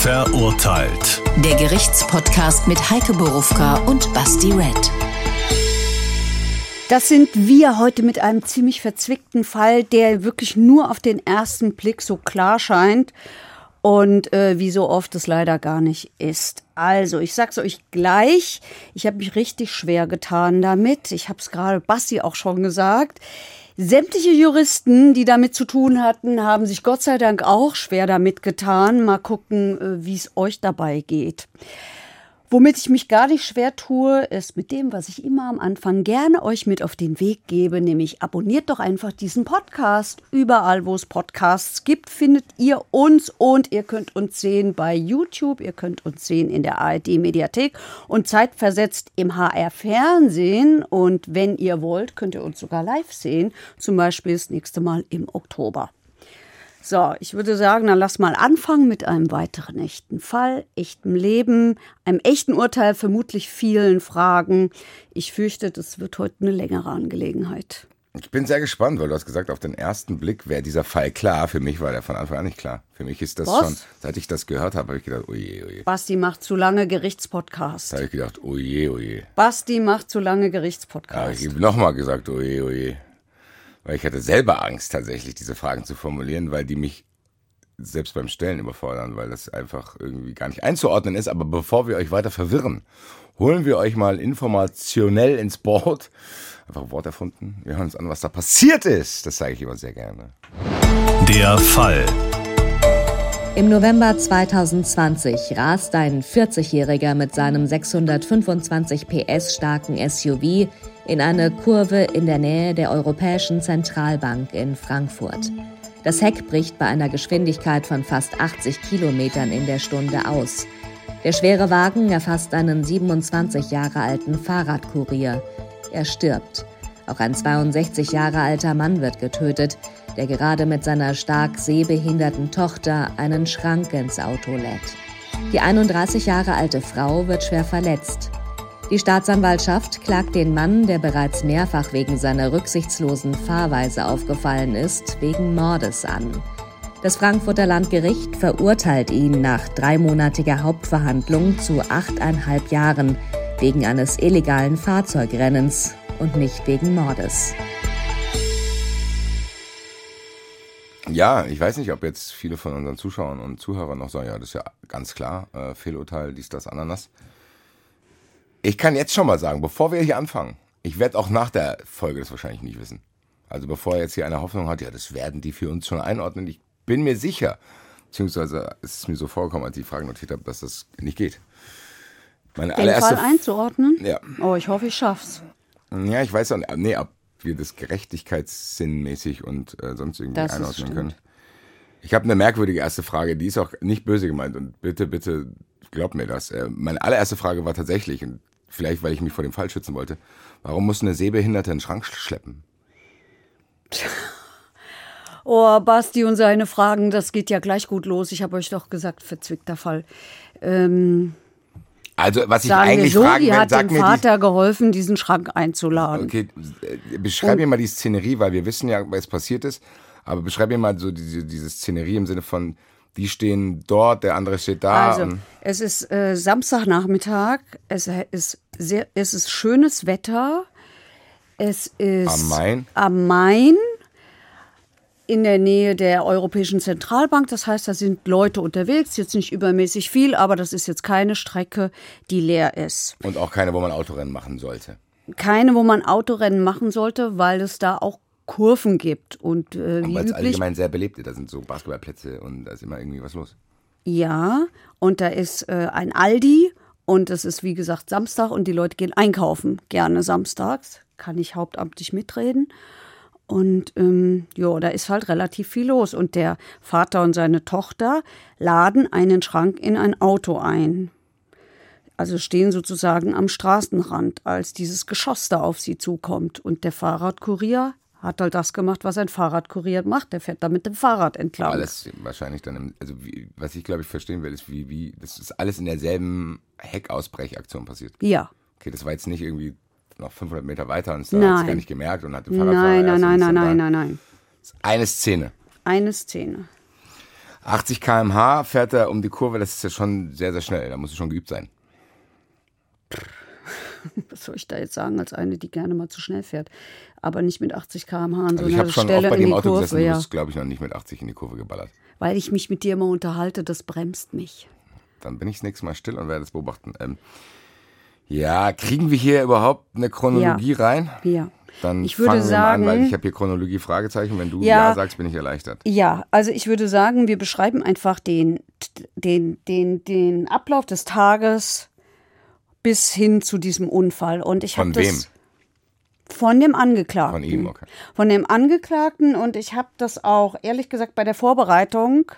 Verurteilt. Der Gerichtspodcast mit Heike Borufka und Basti Red. Das sind wir heute mit einem ziemlich verzwickten Fall, der wirklich nur auf den ersten Blick so klar scheint und äh, wie so oft es leider gar nicht ist. Also, ich sag's euch gleich, ich habe mich richtig schwer getan damit. Ich habe es gerade Basti auch schon gesagt. Sämtliche Juristen, die damit zu tun hatten, haben sich Gott sei Dank auch schwer damit getan. Mal gucken, äh, wie es euch dabei geht. Womit ich mich gar nicht schwer tue, ist mit dem, was ich immer am Anfang gerne euch mit auf den Weg gebe, nämlich abonniert doch einfach diesen Podcast. Überall, wo es Podcasts gibt, findet ihr uns und ihr könnt uns sehen bei YouTube, ihr könnt uns sehen in der ARD Mediathek und zeitversetzt im HR Fernsehen. Und wenn ihr wollt, könnt ihr uns sogar live sehen, zum Beispiel das nächste Mal im Oktober. So, ich würde sagen, dann lass mal anfangen mit einem weiteren echten Fall, echtem Leben, einem echten Urteil, vermutlich vielen Fragen. Ich fürchte, das wird heute eine längere Angelegenheit. Ich bin sehr gespannt, weil du hast gesagt, auf den ersten Blick wäre dieser Fall klar. Für mich war der von Anfang an nicht klar. Für mich ist das Was? schon, seit ich das gehört habe, habe ich gedacht, oje, oje. Basti macht zu lange Gerichtspodcast. Da habe ich gedacht, oje, oje. Basti macht zu lange Da habe Gerichtspodcast. ich nochmal gesagt, oje, oje. Weil ich hatte selber Angst, tatsächlich diese Fragen zu formulieren, weil die mich selbst beim Stellen überfordern, weil das einfach irgendwie gar nicht einzuordnen ist. Aber bevor wir euch weiter verwirren, holen wir euch mal informationell ins Board. Einfach ein Wort erfunden. Wir hören uns an, was da passiert ist. Das zeige ich immer sehr gerne. Der Fall. Im November 2020 rast ein 40-Jähriger mit seinem 625 PS starken SUV in eine Kurve in der Nähe der Europäischen Zentralbank in Frankfurt. Das Heck bricht bei einer Geschwindigkeit von fast 80 Kilometern in der Stunde aus. Der schwere Wagen erfasst einen 27 Jahre alten Fahrradkurier. Er stirbt. Auch ein 62 Jahre alter Mann wird getötet, der gerade mit seiner stark sehbehinderten Tochter einen Schrank ins Auto lädt. Die 31 Jahre alte Frau wird schwer verletzt. Die Staatsanwaltschaft klagt den Mann, der bereits mehrfach wegen seiner rücksichtslosen Fahrweise aufgefallen ist, wegen Mordes an. Das Frankfurter Landgericht verurteilt ihn nach dreimonatiger Hauptverhandlung zu achteinhalb Jahren wegen eines illegalen Fahrzeugrennens und nicht wegen Mordes. Ja, ich weiß nicht, ob jetzt viele von unseren Zuschauern und Zuhörern noch sagen, ja, das ist ja ganz klar, äh, Fehlurteil, dies, das, Ananas. Ich kann jetzt schon mal sagen, bevor wir hier anfangen, ich werde auch nach der Folge das wahrscheinlich nicht wissen. Also bevor er jetzt hier eine Hoffnung hat, ja, das werden die für uns schon einordnen. Ich bin mir sicher, beziehungsweise es ist mir so vorgekommen, als ich die Fragen notiert habe, dass das nicht geht. Meine Den Fall einzuordnen? Ja. Oh, ich hoffe, ich schaff's. Ja, ich weiß auch nicht, nee, ob wir das gerechtigkeitssinnmäßig und äh, sonst irgendwie Das einordnen können. Ich habe eine merkwürdige erste Frage, die ist auch nicht böse gemeint und bitte, bitte glaub mir das. Äh, meine allererste Frage war tatsächlich, und vielleicht weil ich mich vor dem Fall schützen wollte, warum muss eine Sehbehinderte einen Schrank schleppen? Oh, Basti und seine Fragen, das geht ja gleich gut los. Ich habe euch doch gesagt, verzwickter Fall. Ähm, Also, was ich sagen eigentlich so, fragen die will, hat sag dem mir die, Vater geholfen, diesen Schrank einzuladen. Okay, äh, beschreib mir mal die Szenerie, weil wir wissen ja, was passiert ist. Aber beschreib mir mal so diese, diese Szenerie im Sinne von, die stehen dort, der andere steht da. Also, und, es ist äh, Samstagnachmittag, es ist, sehr, es ist schönes Wetter, es ist Am Main? am Main in der Nähe der Europäischen Zentralbank. Das heißt, da sind Leute unterwegs, jetzt nicht übermäßig viel, aber das ist jetzt keine Strecke, die leer ist. und auch keine, wo man Autorennen machen sollte. Keine, wo man Autorennen machen sollte, weil es da auch Kurven gibt. Und äh, wie Weil es allgemein sehr belebt ist. Da sind so Basketballplätze und da ist immer irgendwie was los. Ja, und da ist äh, ein Aldi und es ist wie gesagt Samstag und die Leute gehen einkaufen, gerne samstags, kann ich hauptamtlich mitreden. Und ähm, ja, da ist halt relativ viel los. Und der Vater und seine Tochter laden einen Schrank in ein Auto ein. Also stehen sozusagen am Straßenrand, als dieses Geschoss da auf sie zukommt. Und der Fahrradkurier hat halt das gemacht, was ein Fahrradkurier macht. Der fährt da mit dem Fahrrad entlang. Alles wahrscheinlich dann, im, also wie, was ich glaube ich verstehen will, ist wie, wie, das ist alles in derselben Heckausbrechaktion passiert. Ja, Okay, das war jetzt nicht irgendwie noch 500 Meter weiter und hat es gar nicht gemerkt und hat den Fahrradfahrer nein, nein, nein, nein, nein, nein, nein. Eine Szene. Eine Szene. 80 km/h fährt er um die Kurve, das ist ja schon sehr, sehr schnell. Da muss es schon geübt sein. Was soll ich da jetzt sagen, als eine, die gerne mal zu schnell fährt? Aber nicht mit 80 km/h an so Also ich einer habe schon Stelle auch bei in dem die Auto Kurve. gesessen, du ja. bist, glaube ich, noch nicht mit 80 in die Kurve geballert. Weil ich mich mit dir immer unterhalte, das bremst mich. Dann bin ich das nächste Mal still und werde es beobachten. Ähm, ja, kriegen wir hier überhaupt eine Chronologie rein? Ja. Dann Ich würde fangen wir mal an, weil sagen- ich habe hier Chronologie Fragezeichen. Wenn du Ja. ja, sagst, bin ich erleichtert. Ja, also ich würde sagen, wir beschreiben einfach den, den, den, den Ablauf des Tages bis hin zu diesem Unfall. Und ich habe Von das wem? Von dem Angeklagten. Von ihm, okay. Von dem Angeklagten und ich habe das auch ehrlich gesagt bei der Vorbereitung.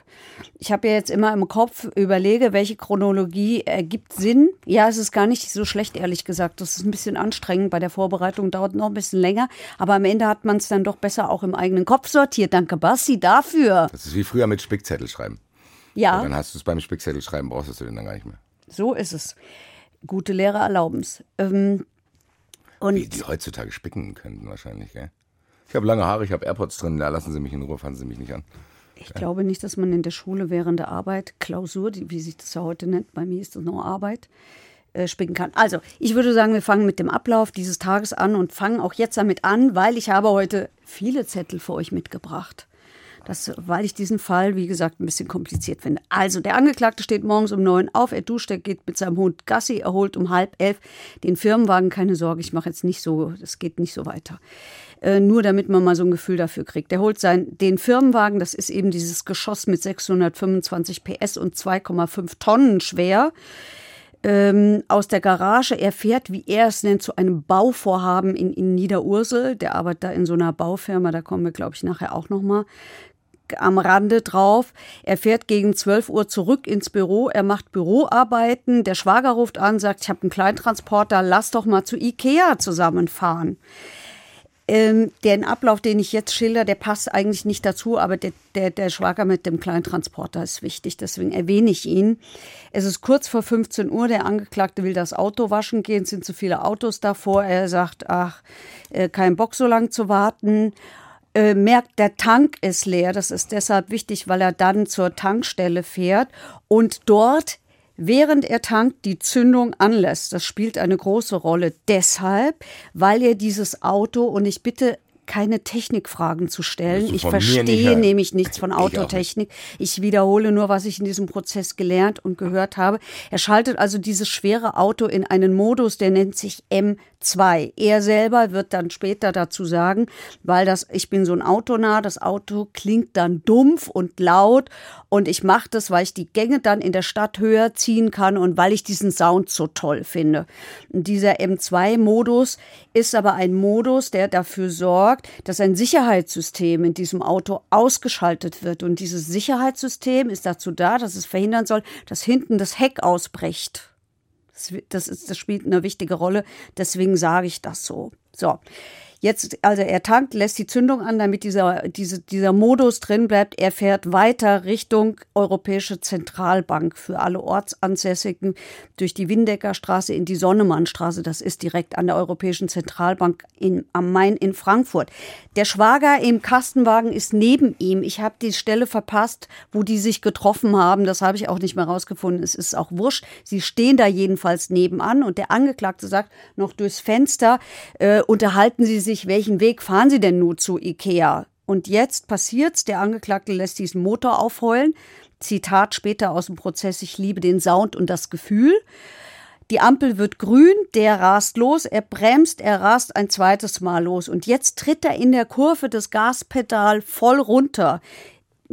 Ich habe ja jetzt immer im Kopf überlege, welche Chronologie ergibt Sinn. Ja, es ist gar nicht so schlecht ehrlich gesagt. Das ist ein bisschen anstrengend bei der Vorbereitung, dauert noch ein bisschen länger, aber am Ende hat man es dann doch besser auch im eigenen Kopf sortiert. Danke Basti dafür. Das ist wie früher mit Spickzettel schreiben. Ja. Dann hast du es beim Spickzettel schreiben, brauchst du den dann gar nicht mehr. So ist es. Gute Lehre erlauben's. Ähm, und Wie die heutzutage spicken könnten wahrscheinlich, gell? Ich habe lange Haare, ich habe AirPods drin, da lassen sie mich in Ruhe, fassen sie mich nicht an. ich glaube nicht, dass man in der Schule während der Arbeit, Klausur, die, wie sich das ja heute nennt, bei mir ist das nur Arbeit, äh, spicken kann. Also, ich würde sagen, wir fangen mit dem Ablauf dieses Tages an und fangen auch jetzt damit an, weil ich habe heute viele Zettel für euch mitgebracht. Das, weil ich diesen Fall, wie gesagt, ein bisschen kompliziert finde. Also, der Angeklagte steht morgens um neun auf, er duscht, er geht mit seinem Hund Gassi, er holt um halb elf den Firmenwagen. Keine Sorge, ich mache jetzt nicht so, das geht nicht so weiter. Äh, nur damit man mal so ein Gefühl dafür kriegt. Er holt sein, den Firmenwagen, das ist eben dieses Geschoss mit 625 PS und 2,5 Tonnen schwer ähm, aus der Garage. Er fährt, wie er es nennt, zu einem Bauvorhaben in, in Niederursel. Der arbeitet da in so einer Baufirma, da kommen wir, glaube ich, nachher auch noch mal am Rande drauf. Er fährt gegen 12 Uhr zurück ins Büro. Er macht Büroarbeiten. Der Schwager ruft an, sagt, ich habe einen Kleintransporter, lass doch mal zu Ikea zusammenfahren. Ähm, den Ablauf, den ich jetzt schilder, der passt eigentlich nicht dazu, aber der, der, der Schwager mit dem Kleintransporter ist wichtig, deswegen erwähne ich ihn. Es ist kurz vor 15 Uhr, der Angeklagte will das Auto waschen gehen, es sind zu viele Autos davor. Er sagt, ach, äh, kein Bock so lang zu warten. Äh, merkt, der Tank ist leer. Das ist deshalb wichtig, weil er dann zur Tankstelle fährt und dort während er tankt, die Zündung anlässt. Das spielt eine große Rolle deshalb, weil er dieses Auto, und ich bitte keine Technikfragen zu stellen. Ich nicht verstehe hören. nämlich nichts von Ich nicht. Autotechnik. Ich wiederhole nur, was ich in diesem Prozess gelernt und gehört habe. Er schaltet also dieses schwere Auto in einen Modus, der nennt sich M2. Er selber wird dann später dazu sagen, weil das, ich bin so ein Autonah, das Auto klingt dann dumpf und laut und ich mache das, weil ich die Gänge dann in der Stadt höher ziehen kann und weil ich diesen Sound so toll finde. Und dieser M2-Modus ist aber ein Modus, der dafür sorgt, dass ein Sicherheitssystem in diesem Auto ausgeschaltet wird. Und dieses Sicherheitssystem ist dazu da, dass es verhindern soll, dass hinten das Heck ausbricht. Das, ist, das spielt eine wichtige Rolle, deswegen sage ich das so. So. Jetzt, also er tankt, lässt die Zündung an, damit dieser, diese, dieser Modus drin bleibt. Er fährt weiter Richtung Europäische Zentralbank für alle Ortsansässigen durch die Windeckerstraße in die Sonnemannstraße. Das ist direkt an der Europäischen Zentralbank in, am Main in Frankfurt. Der Schwager im Kastenwagen ist neben ihm. Ich habe die Stelle verpasst, wo die sich getroffen haben. Das habe ich auch nicht mehr rausgefunden. Es ist auch wurscht. Sie stehen da jedenfalls nebenan und der Angeklagte sagt noch durchs Fenster, äh, unterhalten Sie sich, welchen Weg fahren Sie denn nun zu Ikea? Und jetzt passiert's, der Angeklagte lässt diesen Motor aufheulen. Zitat später aus dem Prozess, ich liebe den Sound und das Gefühl. Die Ampel wird grün, der rast los, er bremst, er rast ein zweites Mal los. Und jetzt tritt er in der Kurve das Gaspedal voll runter.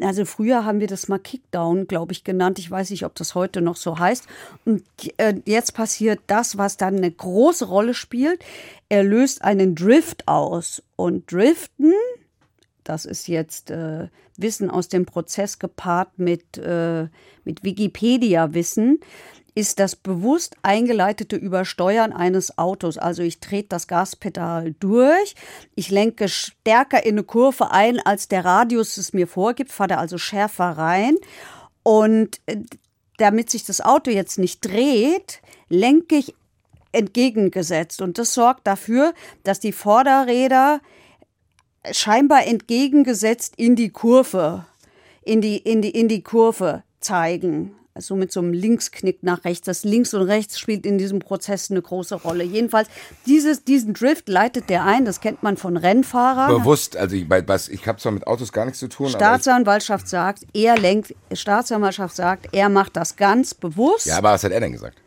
Also früher haben wir das mal Kickdown, glaube ich, genannt. Ich weiß nicht, ob das heute noch so heißt. Und äh, jetzt passiert das, was dann eine große Rolle spielt. Er löst einen Drift aus. Und Driften, das ist jetzt äh, Wissen aus dem Prozess gepaart mit, äh, mit Wikipedia-Wissen, ist das bewusst eingeleitete Übersteuern eines Autos. Also ich trete das Gaspedal durch, ich lenke stärker in eine Kurve ein, als der Radius es mir vorgibt, fahre also schärfer rein. Und äh, damit sich das Auto jetzt nicht dreht, lenke ich entgegengesetzt. Und das sorgt dafür, dass die Vorderräder scheinbar entgegengesetzt in die Kurve in die, in die, in die Kurve zeigen. Also mit so einem Linksknick nach rechts. Das Links und Rechts spielt in diesem Prozess eine große Rolle. Jedenfalls, dieses, diesen Drift leitet der ein, das kennt man von Rennfahrern. Bewusst, also ich, was, ich habe zwar mit Autos gar nichts zu tun, Staatsanwaltschaft sagt, er lenkt, Staatsanwaltschaft sagt, er macht das ganz bewusst. ja, aber was hat er denn gesagt?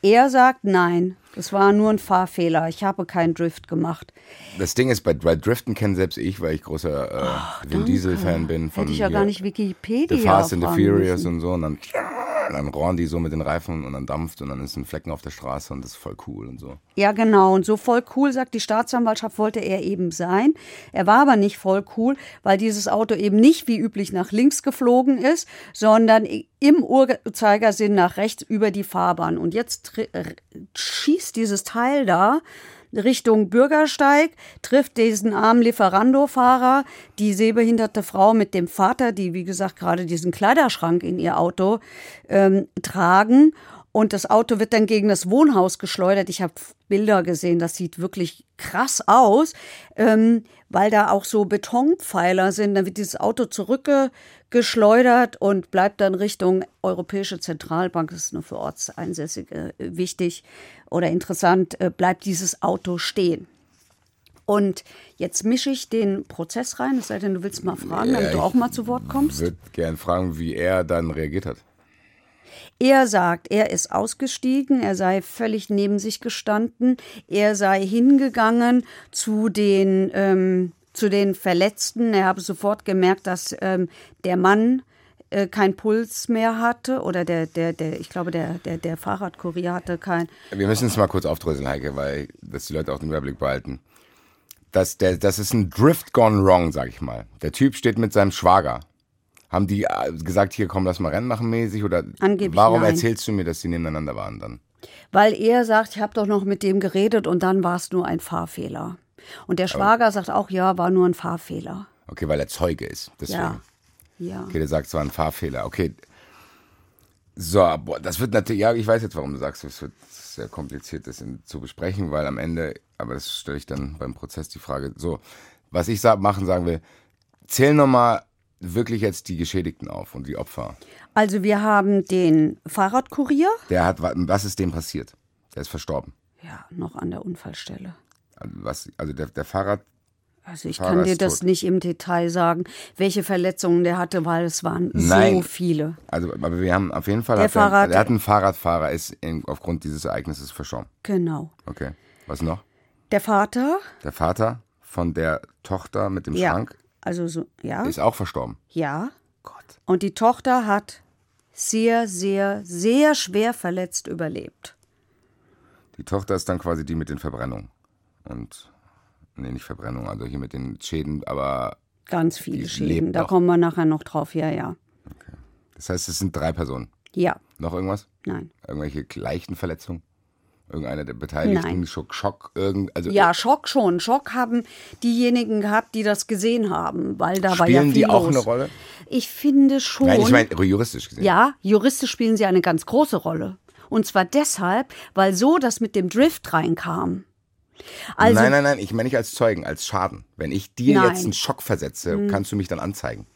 Er sagt, nein, das war nur ein Fahrfehler. Ich habe keinen Drift gemacht. Das Ding ist, bei, bei Driften kenne selbst ich, weil ich großer äh, Vin Diesel-Fan bin. Von Hätte ich ja gar nicht Wikipedia. The Fast and the Furious müssen. und so. Und dann, dann rohren die so mit den Reifen und dann dampft und dann ist ein Flecken auf der Straße und das ist voll cool und so. Ja, genau. Und so voll cool, sagt die Staatsanwaltschaft, wollte er eben sein. Er war aber nicht voll cool, weil dieses Auto eben nicht wie üblich nach links geflogen ist, sondern im Uhrzeigersinn nach rechts über die Fahrbahn. Und jetzt schießt dieses Teil da Richtung Bürgersteig, trifft diesen armen Lieferando-Fahrer, die sehbehinderte Frau mit dem Vater, die wie gesagt gerade diesen Kleiderschrank in ihr Auto ähm, tragen. Und das Auto wird dann gegen das Wohnhaus geschleudert. Ich habe Bilder gesehen, das sieht wirklich krass aus, ähm, weil da auch so Betonpfeiler sind. Dann wird dieses Auto zurückgeschleudert und bleibt dann Richtung Europäische Zentralbank. Das ist nur für Ortseinsässige äh, wichtig oder interessant. Äh, bleibt dieses Auto stehen. Und jetzt mische ich den Prozess rein, es sei denn, du willst mal fragen, damit du auch mal zu Wort kommst. Ich würde gern fragen, wie er dann reagiert hat. Er sagt, er ist ausgestiegen, er sei völlig neben sich gestanden, er sei hingegangen zu den, ähm, zu den Verletzten. Er habe sofort gemerkt, dass ähm, der Mann äh, keinen Puls mehr hatte oder der, der, der, ich glaube, der, der, der Fahrradkurier hatte kein. Wir müssen es mal kurz aufdröseln, Heike, weil dass die Leute auch den Überblick behalten. Das, der, das ist ein Drift gone wrong, sag ich mal. Der Typ steht mit seinem Schwager. Haben die äh, gesagt, hier komm, lass mal Rennen machen mäßig? Oder Angeblich warum nein. erzählst du mir, dass die nebeneinander waren dann? Weil er sagt, ich habe doch noch mit dem geredet und dann war es nur ein Fahrfehler. Und der Schwager sagt auch, ja, war nur ein Fahrfehler. Okay, weil er Zeuge ist. Deswegen. Ja. Ja. Okay, der sagt, es war ein Fahrfehler. Okay. So, boah, das wird natürlich, ja, ich weiß jetzt, warum du sagst, es wird sehr kompliziert, das in, zu besprechen, weil am Ende, aber das stelle ich dann beim Prozess die Frage. So, was ich sa machen sagen will, zähl nochmal wirklich jetzt die Geschädigten auf und die Opfer. Also wir haben den Fahrradkurier, Der hat, wa- was ist dem passiert? Der ist verstorben. ja, noch an der Unfallstelle. Also, was, also der, der Fahrrad, Also ich Fahrer kann dir das tot. nicht im Detail sagen, welche Verletzungen der hatte, weil es waren so Nein. viele. also, aber wir haben auf jeden Fall, Der hat Fahrrad- der hat einen Fahrradfahrer, ist in, aufgrund dieses Ereignisses verstorben. Genau. Okay. Was noch? Der Vater, Der Vater von der Tochter mit dem ja, Schrank also so, ja, ist auch verstorben. ja. Gott. Und die Tochter hat sehr, sehr, sehr schwer verletzt überlebt. Die Tochter ist dann quasi die mit den Verbrennungen. Und, nee, nicht Verbrennung, also hier mit den Schäden, aber Ganz viele Schäden. Da kommen wir nachher noch drauf. Ja, ja. das heißt, es sind drei Personen. Ja, Noch irgendwas? nein. Irgendwelche leichten Verletzungen? Irgendeiner der Beteiligten? Nein. Schock, Schock, irgend, also Ja, Schock schon. Schock haben diejenigen gehabt, die das gesehen haben, weil da war ja spielen die auch los. eine Rolle? Ich finde schon. Nein, ich meine juristisch gesehen. Ja, juristisch spielen sie eine ganz große Rolle. Und zwar deshalb, weil so das mit dem Drift reinkam. Also, nein, nein, nein, ich meine nicht als Zeugen, als Schaden. Wenn ich dir Nein. Hm. jetzt einen Schock versetze, kannst du mich dann anzeigen.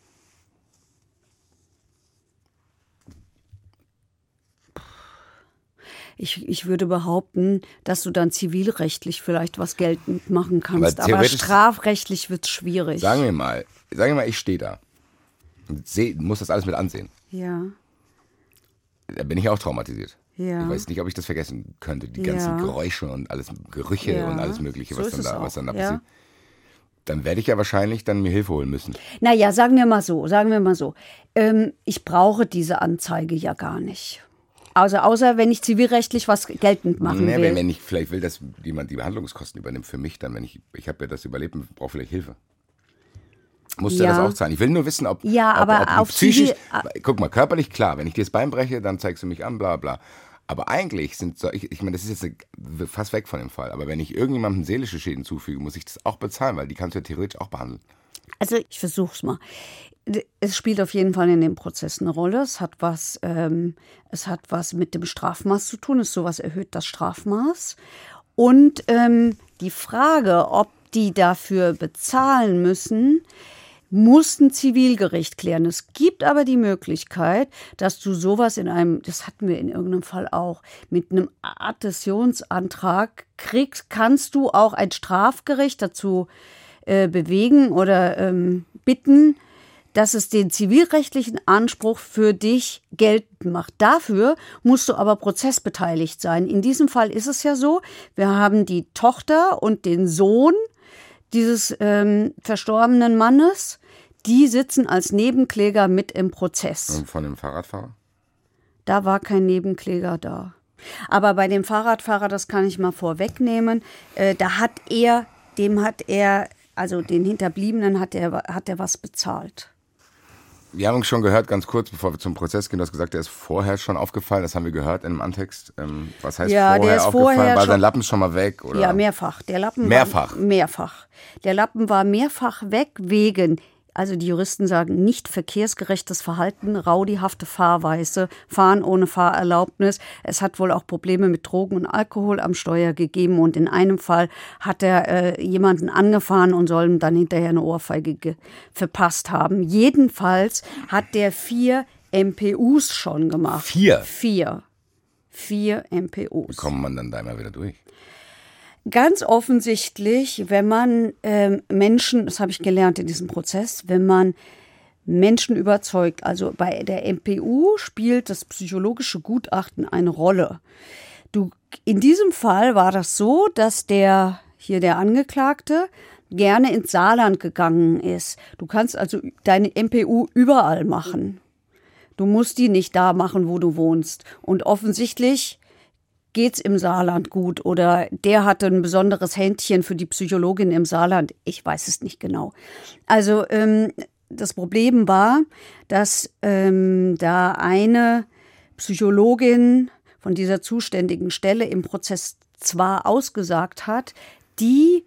Ich, ich würde behaupten, dass du dann zivilrechtlich vielleicht was geltend machen kannst. Aber Aber, strafrechtlich wird es schwierig. Sagen wir mal, sagen wir mal, ich stehe da und seh, muss das alles mit ansehen. ja, Da bin ich auch traumatisiert. Ja. Ich weiß nicht, ob ich das vergessen könnte. Die Ja. ganzen Geräusche und alles, Gerüche Ja. und alles Mögliche, So was, dann da, was dann da ja. passiert. Dann werde ich ja wahrscheinlich dann mir Hilfe holen müssen. Naja, sagen wir mal so, sagen wir mal so. Ähm, ich brauche diese Anzeige ja gar nicht. Also außer wenn ich zivilrechtlich was geltend machen Nee, will. wenn, wenn ich vielleicht will, dass jemand die Behandlungskosten übernimmt für mich, dann, wenn ich, ich habe ja das überlebt brauche vielleicht Hilfe. Muss der Ja. das auch zahlen? Ich will nur wissen, ob. Ja, ob, aber ob auf psychisch. Zivil- Guck mal, körperlich klar. Wenn ich dir das Bein breche, dann zeigst du mich an, bla bla. Aber eigentlich sind so, ich, ich meine, das ist jetzt eine, fast weg von dem Fall. Aber wenn ich irgendjemandem seelische Schäden zufüge, muss ich das auch bezahlen, weil die kannst du ja theoretisch auch behandeln. Also ich versuch's mal. Es spielt auf jeden Fall in dem Prozess eine Rolle. Es hat was, ähm, es hat was mit dem Strafmaß zu tun. Es sowas erhöht das Strafmaß. Und ähm, die Frage, ob die dafür bezahlen müssen, muss ein Zivilgericht klären. Es gibt aber die Möglichkeit, dass du sowas in einem, das hatten wir in irgendeinem Fall auch, mit einem Adhäsionsantrag kriegst, kannst du auch ein Strafgericht dazu äh, bewegen oder ähm, bitten, dass es den zivilrechtlichen Anspruch für dich geltend macht. Dafür musst du aber prozessbeteiligt sein. In diesem Fall ist es ja so, wir haben die Tochter und den Sohn dieses ähm, verstorbenen Mannes, die sitzen als Nebenkläger mit im Prozess. Und von dem Fahrradfahrer? Da war kein Nebenkläger da. Aber bei dem Fahrradfahrer, das kann ich mal vorwegnehmen, äh, da hat er, dem hat er, also den Hinterbliebenen hat er, hat er was bezahlt. Wir haben schon gehört, ganz kurz, bevor wir zum Prozess gehen, du hast gesagt, der ist vorher schon aufgefallen. Das haben wir gehört in einem Antext. Ähm, was heißt Ja, vorher aufgefallen? vorher War sein Lappen schon mal weg? Oder? Ja, mehrfach. Der Lappen Mehrfach? War mehrfach. Der Lappen war mehrfach weg wegen, also die Juristen sagen, nicht verkehrsgerechtes Verhalten, raudihafte Fahrweise, Fahren ohne Fahrerlaubnis. Es hat wohl auch Probleme mit Drogen und Alkohol am Steuer gegeben und in einem Fall hat er äh, jemanden angefahren und soll ihm dann hinterher eine Ohrfeige ge- verpasst haben. Jedenfalls hat der vier MPUs schon gemacht. Vier? Vier. Vier MPUs. Kommt man dann da immer wieder durch? Ganz offensichtlich, wenn man ähm, Menschen, das habe ich gelernt in diesem Prozess, wenn man Menschen überzeugt, also bei der MPU spielt das psychologische Gutachten eine Rolle. Du, in diesem Fall war das so, dass der, hier der Angeklagte, gerne ins Saarland gegangen ist. Du kannst also deine MPU überall machen. Du musst die nicht da machen, wo du wohnst. Und offensichtlich geht's im Saarland gut oder der hatte ein besonderes Händchen für die Psychologin im Saarland. Ich weiß es nicht genau. Also ähm, das Problem war, dass ähm, da eine Psychologin von dieser zuständigen Stelle im Prozess zwar ausgesagt hat, die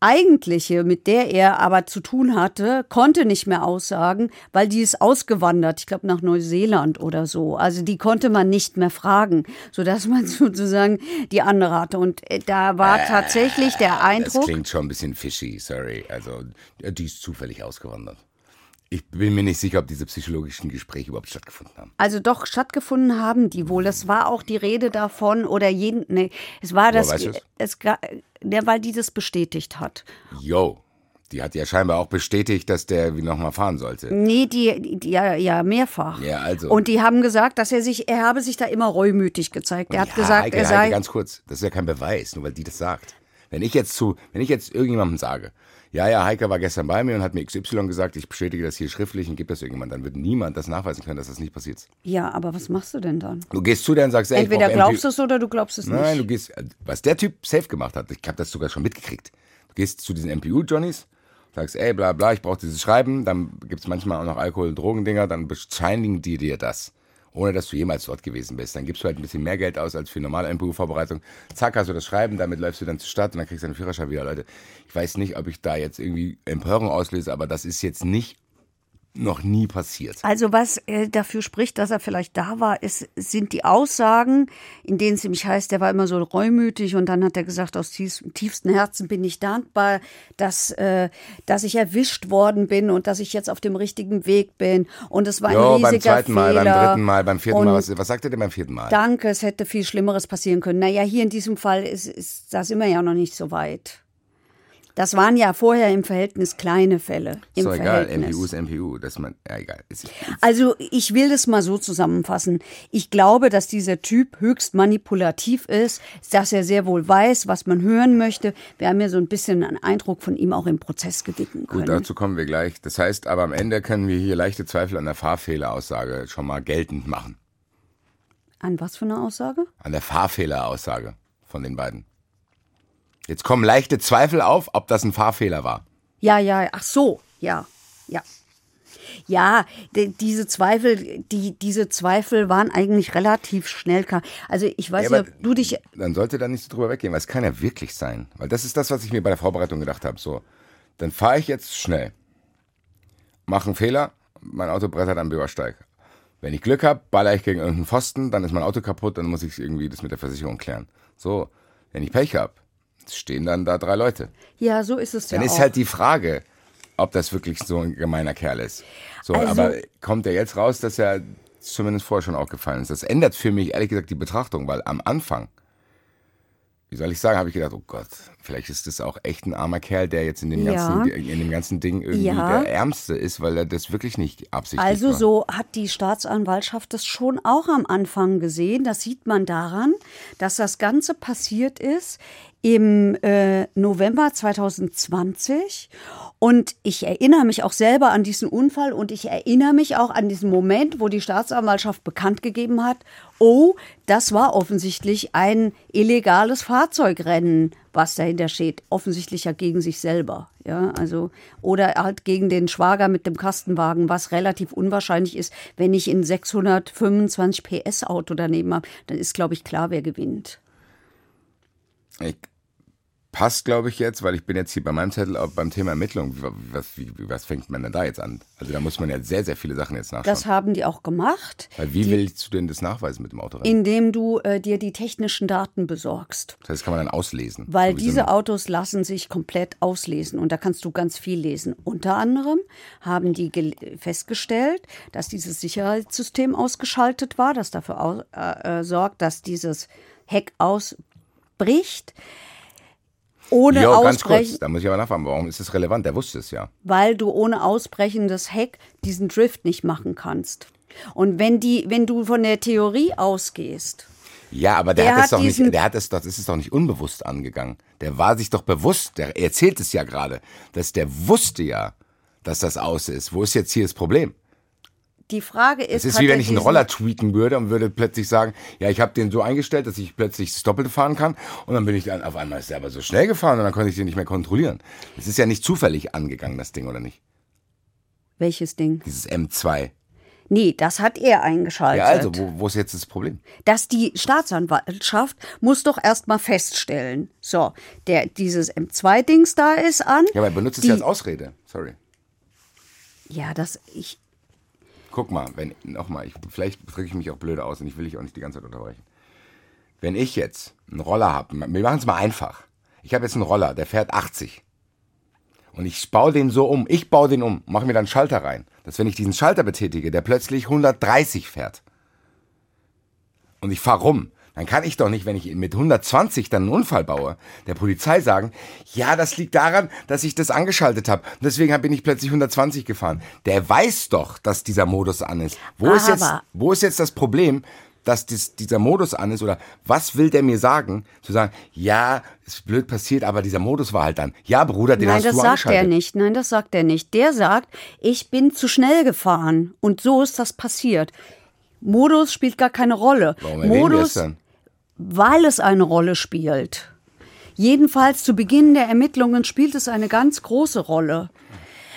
eigentliche, mit der er aber zu tun hatte, konnte nicht mehr aussagen, weil die ist ausgewandert, ich glaube nach Neuseeland oder so. Also die konnte man nicht mehr fragen, sodass man sozusagen die andere hatte. Und äh, da war tatsächlich der Das Eindruck, klingt schon ein bisschen fishy, sorry. Also, die ist zufällig ausgewandert. Ich bin mir nicht sicher, ob diese psychologischen Gespräche überhaupt stattgefunden haben. also doch stattgefunden haben die wohl. Das war auch die Rede davon oder jeden, nee, es war das, weißt du es? es, ga- ja, weil die das bestätigt hat. Yo, die hat ja scheinbar auch bestätigt, dass der wie nochmal fahren sollte. Nee, die, die ja, ja, mehrfach. Ja, also. Und die haben gesagt, dass er sich, er habe sich da immer reumütig gezeigt. Er hat ja, gesagt, Heike, er Heike, sei. ganz kurz, das ist ja kein Beweis, nur weil die das sagt. Wenn ich jetzt zu, wenn ich jetzt irgendjemandem sage, ja, ja, Heike war gestern bei mir und hat mir XY gesagt, ich bestätige das hier schriftlich und gebe das irgendjemand, dann wird niemand das nachweisen können, dass das nicht passiert ist. Ja, aber was machst du denn dann? Du gehst zu der und sagst, ey, Entweder glaubst du es oder du glaubst es Nein, du nicht. gehst, was der Typ safe gemacht hat, ich habe das sogar schon mitgekriegt. Du gehst zu diesen MPU-Johnnies, sagst, ey, bla bla, ich brauche dieses Schreiben, dann gibt's manchmal auch noch Alkohol- und Drogendinger, dann bescheinigen die dir das. Ohne dass du jemals dort gewesen bist. Dann gibst du halt ein bisschen mehr Geld aus als für normale MPU-Vorbereitung. Zack, hast du das Schreiben, damit läufst du dann zur Stadt und dann kriegst du deinen Führerschein wieder. Leute, ich weiß nicht, ob ich da jetzt irgendwie Empörung auslöse, aber das ist jetzt nicht noch nie passiert. Also was äh, dafür spricht, dass er vielleicht da war, ist, sind die Aussagen, in denen es nämlich heißt, der war immer so reumütig und dann hat er gesagt, aus tiefs- tiefstem Herzen bin ich dankbar, dass, äh, dass ich erwischt worden bin und dass ich jetzt auf dem richtigen Weg bin. Und es war ein Jo, riesiger beim zweiten Mal, Fehler. beim dritten Mal, beim vierten und Mal. Was, was sagt er denn beim vierten Mal? Danke, es hätte viel Schlimmeres passieren können. Naja, hier in diesem Fall ist, ist, da sind wir ja noch nicht so weit. Das waren ja vorher im Verhältnis kleine Fälle. Im ist doch egal. MPU ist MPU. Das man, ja, egal. Ist, Also ich will das mal so zusammenfassen. Ich glaube, dass dieser Typ höchst manipulativ ist, dass er sehr wohl weiß, was man hören möchte. Wir haben ja so ein bisschen einen Eindruck von ihm auch im Prozess gewinnen können. Gut, dazu kommen wir gleich. Das heißt aber am Ende können wir hier leichte Zweifel an der Fahrfehleraussage schon mal geltend machen. An was für eine Aussage? An der Fahrfehleraussage von den beiden. Jetzt kommen leichte Zweifel auf, ob das ein Fahrfehler war. Ja, ja, ach so, ja, ja. Ja, diese Zweifel, die, diese Zweifel waren eigentlich relativ schnell. Also ich weiß Ja, ja, du dich, Dann sollte da nicht so drüber weggehen, weil es kann ja wirklich sein. Weil das ist das, was ich mir bei der Vorbereitung gedacht habe. So, dann fahre ich jetzt schnell, mache einen Fehler, mein Auto brettert am Bürgersteig. Wenn ich Glück habe, baller ich gegen irgendeinen Pfosten, dann ist mein Auto kaputt, dann muss ich irgendwie das mit der Versicherung klären. So, wenn ich Pech habe, stehen dann da drei Leute. ja, so ist es Dann ja ist auch. halt die Frage, ob das wirklich so ein gemeiner Kerl ist. So, Also- aber kommt ja jetzt raus, dass er zumindest vorher schon aufgefallen ist. Das ändert für mich ehrlich gesagt die Betrachtung, weil am Anfang, wie soll ich sagen, habe ich gedacht, oh Gott, vielleicht ist das auch echt ein armer Kerl, der jetzt in dem, Ja. ganzen, in dem ganzen Ding irgendwie Ja. der Ärmste ist, weil er das wirklich nicht absichtlich Also war. so hat die Staatsanwaltschaft das schon auch am Anfang gesehen. Das sieht man daran, dass das Ganze passiert ist im äh, November 2020. Und ich erinnere mich auch selber an diesen Unfall und ich erinnere mich auch an diesen Moment, wo die Staatsanwaltschaft bekannt gegeben hat, oh, das war offensichtlich ein illegales Fahrzeugrennen, was dahinter steht. Offensichtlich ja gegen sich selber. Ja, also, oder halt gegen den Schwager mit dem Kastenwagen, was relativ unwahrscheinlich ist. Wenn ich ein 625 PS Auto daneben habe, dann ist, glaube ich, klar, wer gewinnt. Ich, passt, glaube ich, jetzt, weil ich bin jetzt hier bei meinem Zettel auch beim Thema Ermittlung. Was, wie, was fängt man denn da jetzt an? Also da muss man ja sehr, sehr viele Sachen jetzt nachschauen. Das haben die auch gemacht, weil wie willst du denn das nachweisen mit dem Autorennen? indem du äh, dir die technischen Daten besorgst. Das heißt, das kann man dann auslesen. Weil So diese Autos lassen sich komplett auslesen und da kannst du ganz viel lesen. Unter anderem haben die festgestellt, dass dieses Sicherheitssystem ausgeschaltet war, das dafür äh, äh, sorgt, dass dieses Heck ausbricht. Ohne Jo, ganz kurz, da muss ich aber nachfragen, warum ist das relevant? Der wusste es ja. weil du ohne Ausbrechen des Heck diesen Drift nicht machen kannst. Und wenn die, wenn du von der Theorie ausgehst, Ja, aber der, Der hat es doch nicht, der hat es doch, das ist doch nicht unbewusst angegangen. Der war sich doch bewusst, der erzählt es ja gerade, dass der wusste ja, dass das aus ist. Wo ist jetzt hier das Problem? Die Frage ist, Es ist wie wenn er ich einen Roller tweaken würde und würde plötzlich sagen, ja, ich habe den so eingestellt, dass ich plötzlich das Doppelte fahren kann und dann bin ich dann auf einmal aber so schnell gefahren und dann konnte ich den nicht mehr kontrollieren. Es ist ja nicht zufällig angegangen, das Ding, oder nicht? Welches Ding? Dieses M2. Nee, das hat er eingeschaltet. Ja, also, wo, wo ist jetzt das Problem? dass die Staatsanwaltschaft muss doch erstmal feststellen, so, der, dieses M2-Dings da ist an. Ja, aber er benutzt es die, ja als Ausrede. Sorry. Ja, das, ich, Guck mal, wenn, nochmal, ich, vielleicht drücke ich mich auch blöd aus und ich will dich auch nicht die ganze Zeit unterbrechen. Wenn ich jetzt einen Roller habe, wir machen es mal einfach. Ich habe jetzt einen Roller, der fährt 80. Und ich baue den so um, ich baue den um, mache mir dann einen Schalter rein, dass wenn ich diesen Schalter betätige, der plötzlich 130 fährt. Und ich fahre rum. Dann kann ich doch nicht, wenn ich mit 120 dann einen Unfall baue, der Polizei sagen, ja, das liegt daran, dass ich das angeschaltet habe. Und deswegen bin ich plötzlich 120 gefahren. Der weiß doch, dass dieser Modus an ist. Wo, ist, jetzt, wo ist jetzt das Problem, dass dis, dieser Modus an ist? Oder was will der mir sagen? Zu sagen, ja, ist blöd passiert, aber dieser Modus war halt dann. Ja, Bruder, den nein, hast das du sagt angeschaltet. er nicht. Nein, das sagt er nicht. Der sagt, ich bin zu schnell gefahren. Und so ist das passiert. Modus spielt gar keine Rolle. Warum erwähnen wir Modus, dann? Weil es eine Rolle spielt. Jedenfalls zu Beginn der Ermittlungen spielt es eine ganz große Rolle,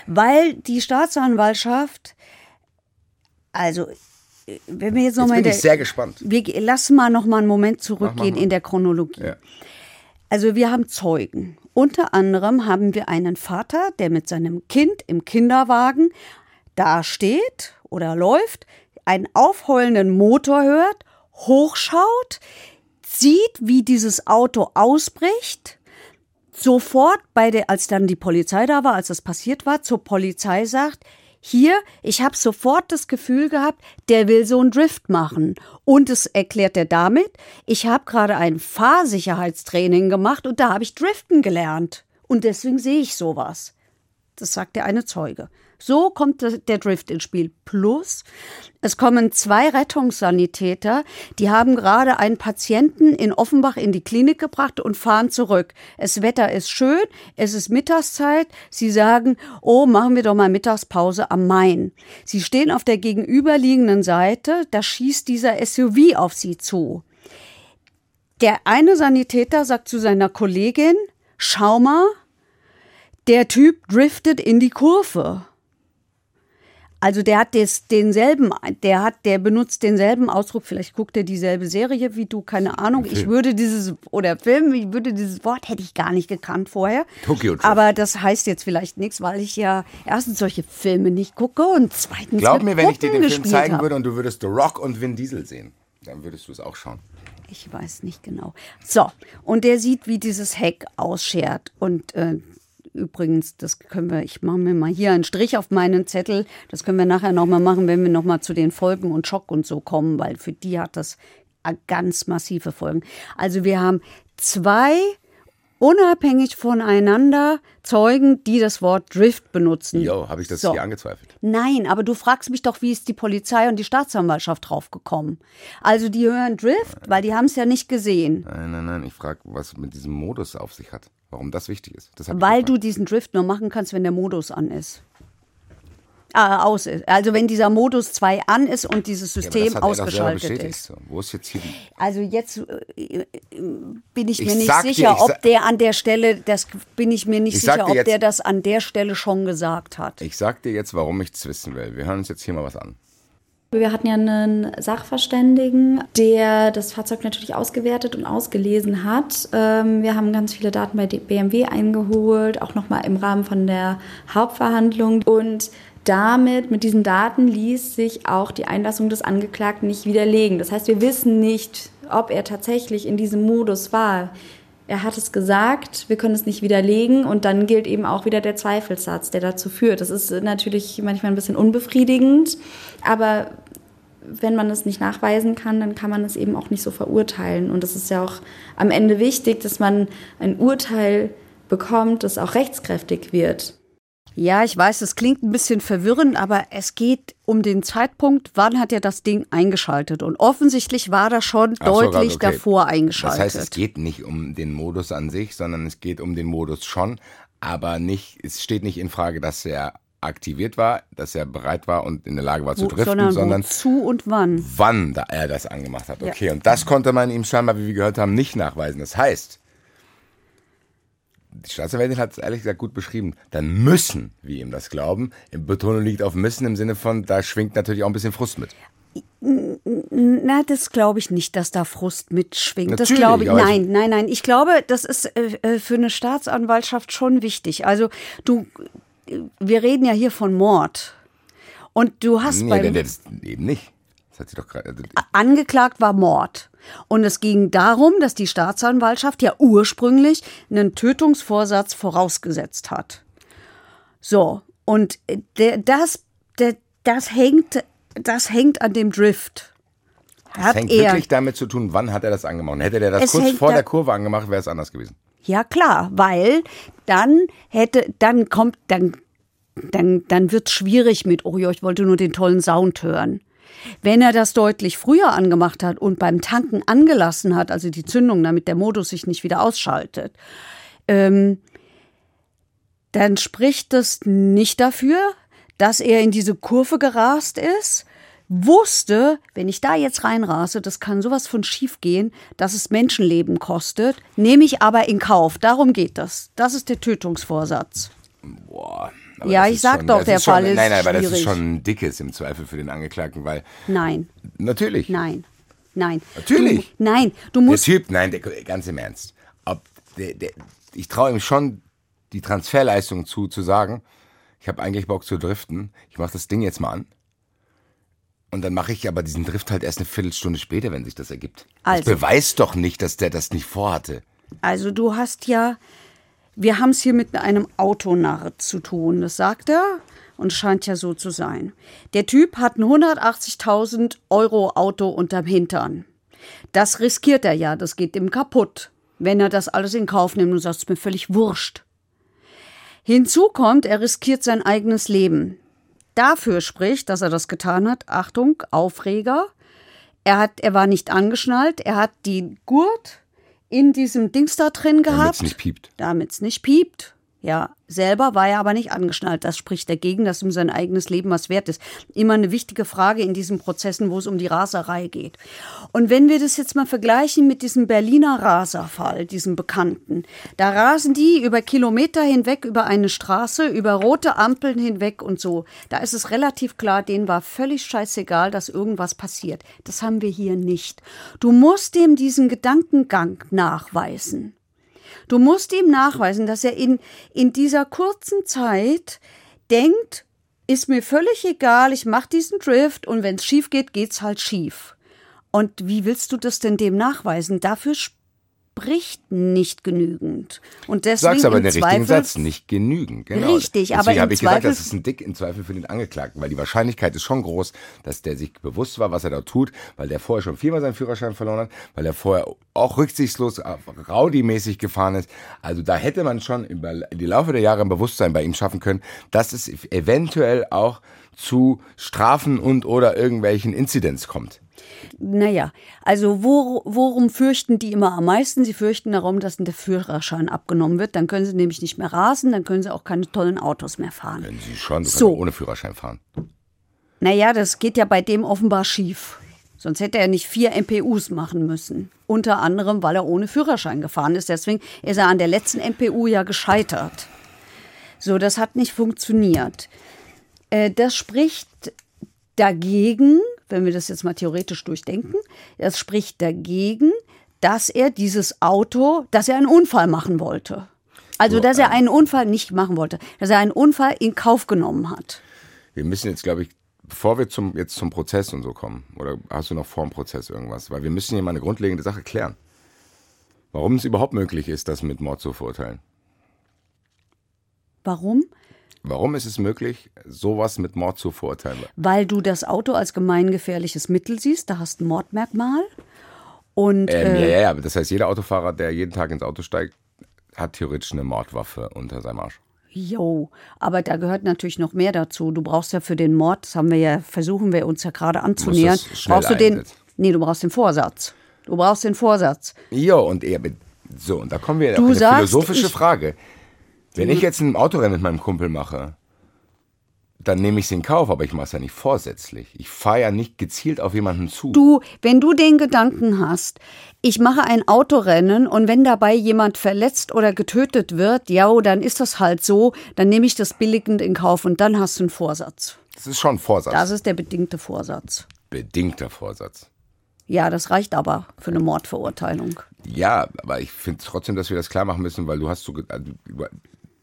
weil die Staatsanwaltschaft, also wenn wir jetzt noch Jetzt bin der, ich sehr gespannt. wir lassen mal noch mal einen Moment zurückgehen in der Chronologie. Ja. Also wir haben Zeugen. Unter anderem haben wir einen Vater, der mit seinem Kind im Kinderwagen da steht oder läuft, einen aufheulenden Motor hört, hochschaut, sieht, wie dieses Auto ausbricht, sofort bei der, als dann die Polizei da war, als das passiert war, zur Polizei sagt, hier, ich habe sofort das Gefühl gehabt, der will so einen Drift machen. Und es erklärt er damit, ich habe gerade ein Fahrsicherheitstraining gemacht und da habe ich Driften gelernt. Und deswegen sehe ich sowas. Das sagt der eine Zeuge. So kommt der Drift ins Spiel. Plus, es kommen zwei Rettungssanitäter, die haben gerade einen Patienten in Offenbach in die Klinik gebracht und fahren zurück. Das Wetter ist schön, es ist Mittagszeit. Sie sagen, oh, machen wir doch mal Mittagspause am Main. Sie stehen auf der gegenüberliegenden Seite, da schießt dieser SUV auf sie zu. Der eine Sanitäter sagt zu seiner Kollegin, schau mal, der Typ driftet in die Kurve. Also der hat des, denselben, der hat, der benutzt denselben Ausdruck. Vielleicht guckt er dieselbe Serie wie du, keine Ahnung. Ich würde dieses oder Film, ich würde dieses Wort hätte ich gar nicht gekannt vorher. Tokyo Drift. Aber das heißt jetzt vielleicht nichts, weil ich ja erstens solche Filme nicht gucke und zweitens Glaub mir, wenn ich dir den Film zeigen hab. würde und du würdest The Rock und Vin Diesel sehen, dann würdest du es auch schauen. Ich weiß nicht genau. So, und der sieht, wie dieses Heck ausschert und äh, übrigens, das können wir, ich mache mir mal hier einen Strich auf meinen Zettel. Das können wir nachher nochmal machen, wenn wir nochmal zu den Folgen und Schock und so kommen, weil für die hat das ganz massive Folgen. Also wir haben zwei unabhängig voneinander Zeugen, die das Wort Drift benutzen. Jo, habe ich das So. hier angezweifelt? Nein, aber du fragst mich doch, wie ist die Polizei und die Staatsanwaltschaft draufgekommen? Also die hören Drift, weil die haben es ja nicht gesehen. Nein, nein, nein. Ich frage, was mit diesem Modus auf sich hat. Warum das wichtig ist. Das Weil du diesen Drift nur machen kannst, wenn der Modus an ist. Ah, aus ist. Also wenn dieser Modus 2 an ist und dieses Ja, aber System das hat er doch selber ausgeschaltet bestätigt. ist. Wo ist jetzt hier die. Also jetzt äh, bin ich Ich mir nicht dir, sicher, ich sa- ob der an der Stelle, das bin ich mir nicht Ich sicher, dir ob jetzt- der das an der Stelle schon gesagt hat. Ich sag dir jetzt, warum ich es wissen will. Wir hören uns jetzt hier mal was an. Wir hatten ja einen Sachverständigen, der das Fahrzeug natürlich ausgewertet und ausgelesen hat. Ähm, Wir haben ganz viele Daten bei BMW eingeholt, auch nochmal im Rahmen von der Hauptverhandlung. Und damit, mit diesen Daten, ließ sich auch die Einlassung des Angeklagten nicht widerlegen. Das heißt, wir wissen nicht, ob er tatsächlich in diesem Modus war. Er hat es gesagt, wir können es nicht widerlegen und dann gilt eben auch wieder der Zweifelssatz, der dazu führt. Das ist natürlich manchmal ein bisschen unbefriedigend, aber wenn man es nicht nachweisen kann, dann kann man es eben auch nicht so verurteilen. Und es ist ja auch am Ende wichtig, dass man ein Urteil bekommt, das auch rechtskräftig wird. Ja, ich weiß, es klingt ein bisschen verwirrend, aber es geht um den Zeitpunkt, wann hat er das Ding eingeschaltet. Und offensichtlich war das schon Ach so, deutlich okay. davor eingeschaltet. Das heißt, es geht nicht um den Modus an sich, sondern es geht um den Modus schon, aber nicht, es steht nicht in Frage, dass er aktiviert war, dass er bereit war und in der Lage war zu driften, sondern, sondern wozu und wann. wann da er das angemacht hat. Ja. Okay, und das konnte man ihm scheinbar, wie wir gehört haben, nicht nachweisen. Das heißt, die Staatsanwältin hat es ehrlich gesagt gut beschrieben. Dann müssen wir ihm das glauben. Betonung liegt auf müssen im Sinne von, da schwingt natürlich auch ein bisschen Frust mit. Na, das glaube ich nicht, dass da Frust mitschwingt. das Natürlich, glaube ich. Nein, nein, nein. Ich glaube, das ist äh, äh, für eine Staatsanwaltschaft schon wichtig. Also du, äh, wir reden ja hier von Mord. Und du hast Nee, beim das eben nicht. Hat sie doch gerade. also, angeklagt war Mord. Und es ging darum, dass die Staatsanwaltschaft ja ursprünglich einen Tötungsvorsatz vorausgesetzt hat. So, und äh, das, das, hängt, das hängt an dem Drift. Das Hat hängt er. wirklich damit zu tun, wann hat er das angemacht. Hätte der das Es kurz vor da- der Kurve angemacht, wäre es anders gewesen. Ja, klar, weil dann hätte, dann kommt, dann, dann, dann wird's schwierig mit, oh ja, ich wollte nur den tollen Sound hören. Wenn er das deutlich früher angemacht hat und beim Tanken angelassen hat, also die Zündung, damit der Modus sich nicht wieder ausschaltet, ähm, dann spricht das nicht dafür, dass er in diese Kurve gerast ist, wusste, wenn ich da jetzt reinrase, das kann sowas von schief gehen, dass es Menschenleben kostet, nehme ich aber in Kauf. Darum geht das. Das ist der Tötungsvorsatz. Boah. Aber Ja, ich sag schon- doch, der ist schon, Fall ist Nein, nein, aber das ist schon ein dickes im Zweifel für den Angeklagten, weil Nein, natürlich. nein, nein. Natürlich. Du, nein, du Der musst. Typ, nein, der, ganz im Ernst. Ob der, der, ich traue ihm schon die Transferleistung zu, zu sagen, ich habe eigentlich Bock zu driften, ich mache das Ding jetzt mal an. Und dann mache ich aber diesen Drift halt erst eine Viertelstunde später, wenn sich das ergibt. Also. Das beweist doch nicht, dass der das nicht vorhatte. Also du hast ja, wir haben es hier mit einem Autonarr zu tun, das sagt er und scheint ja so zu sein. Der Typ hat ein 180.000 Euro Auto unterm Hintern. Das riskiert er ja, das geht ihm kaputt, wenn er das alles in Kauf nimmt und sagt, es mir völlig wurscht. Hinzu kommt, er riskiert sein eigenes Leben. Dafür spricht, dass er das getan hat, Achtung, Aufreger, er, hat, er war nicht angeschnallt, er hat die Gurt in diesem Dings da drin gehabt. Damit's nicht piept. Damit es nicht piept. Ja, selber war er aber nicht angeschnallt. Das spricht dagegen, dass ihm sein eigenes Leben was wert ist. Immer eine wichtige Frage in diesen Prozessen, wo es um die Raserei geht. Und wenn wir das jetzt mal vergleichen mit diesem Berliner Raserfall, diesem Bekannten, da rasen die über Kilometer hinweg über eine Straße, über rote Ampeln hinweg und so. Da ist es relativ klar, denen war völlig scheißegal, dass irgendwas passiert. Das haben wir hier nicht. Du musst dem diesen Gedankengang nachweisen. Du musst ihm nachweisen, dass er in, in dieser kurzen Zeit denkt, ist mir völlig egal, ich mache diesen Drift und wenn es schief geht, geht's halt schief. Und wie willst du das denn dem nachweisen? Dafür spricht nicht genügend. Und Du deswegen sagst aber den richtigen Satz, nicht genügend. Genau. Richtig, Deswegen aber habe ich gesagt, Zweifel- das ist ein Dick im Zweifel für den Angeklagten, weil die Wahrscheinlichkeit ist schon groß, dass der sich bewusst war, was er da tut, weil der vorher schon viermal seinen Führerschein verloren hat, weil er vorher auch rücksichtslos, äh, rowdymäßig gefahren ist. Also da hätte man schon im die Laufe der Jahre ein Bewusstsein bei ihm schaffen können, dass es eventuell auch zu Strafen und oder irgendwelchen Inzidenz kommt. Naja, also wor worum fürchten die immer am meisten? Sie fürchten darum, dass der Führerschein abgenommen wird. Dann können sie nämlich nicht mehr rasen, dann können sie auch keine tollen Autos mehr fahren. Wenn sie schon, So. ohne Führerschein fahren. Naja, das geht ja bei dem offenbar schief. Sonst hätte er nicht vier MPUs machen müssen. Unter anderem, weil er ohne Führerschein gefahren ist. Deswegen ist er an der letzten MPU ja gescheitert. So, das hat nicht funktioniert. Äh, das spricht dagegen, wenn wir das jetzt mal theoretisch durchdenken, das spricht dagegen, dass er dieses Auto, dass er einen Unfall machen wollte. Also, dass er einen Unfall nicht machen wollte, dass er einen Unfall in Kauf genommen hat. Wir müssen jetzt, glaube ich, bevor wir zum, jetzt zum Prozess und so kommen, oder hast du noch vor dem Prozess irgendwas? Weil wir müssen hier mal eine grundlegende Sache klären. Warum es überhaupt möglich ist, das mit Mord zu verurteilen. Warum? Warum ist es möglich, sowas mit Mord zu verurteilen? Weil du das Auto als gemeingefährliches Mittel siehst, da hast du ein Mordmerkmal. Und Ähm, äh, ja, ja, ja, das heißt, jeder Autofahrer, der jeden Tag ins Auto steigt, hat theoretisch eine Mordwaffe unter seinem Arsch. Jo, aber da gehört natürlich noch mehr dazu. Du brauchst ja für den Mord, das haben wir ja, versuchen wir uns ja gerade anzunähern, brauchst du den, nee, du brauchst den Vorsatz. Du brauchst den Vorsatz. Ja, und er, so, und da kommen wir Du auf eine sagst, philosophische ich- Frage. Wenn ich jetzt ein Autorennen mit meinem Kumpel mache, dann nehme ich es in Kauf, aber ich mache es ja nicht vorsätzlich. Ich fahre ja nicht gezielt auf jemanden zu. Du, wenn du den Gedanken hast, ich mache ein Autorennen und wenn dabei jemand verletzt oder getötet wird, ja, dann ist das halt so, dann nehme ich das billigend in Kauf und dann hast du einen Vorsatz. Das ist schon ein Vorsatz. Das ist der bedingte Vorsatz. Bedingter Vorsatz. Ja, das reicht aber für eine Mordverurteilung. Ja, aber ich finde trotzdem, dass wir das klar machen müssen, weil du hast so, also,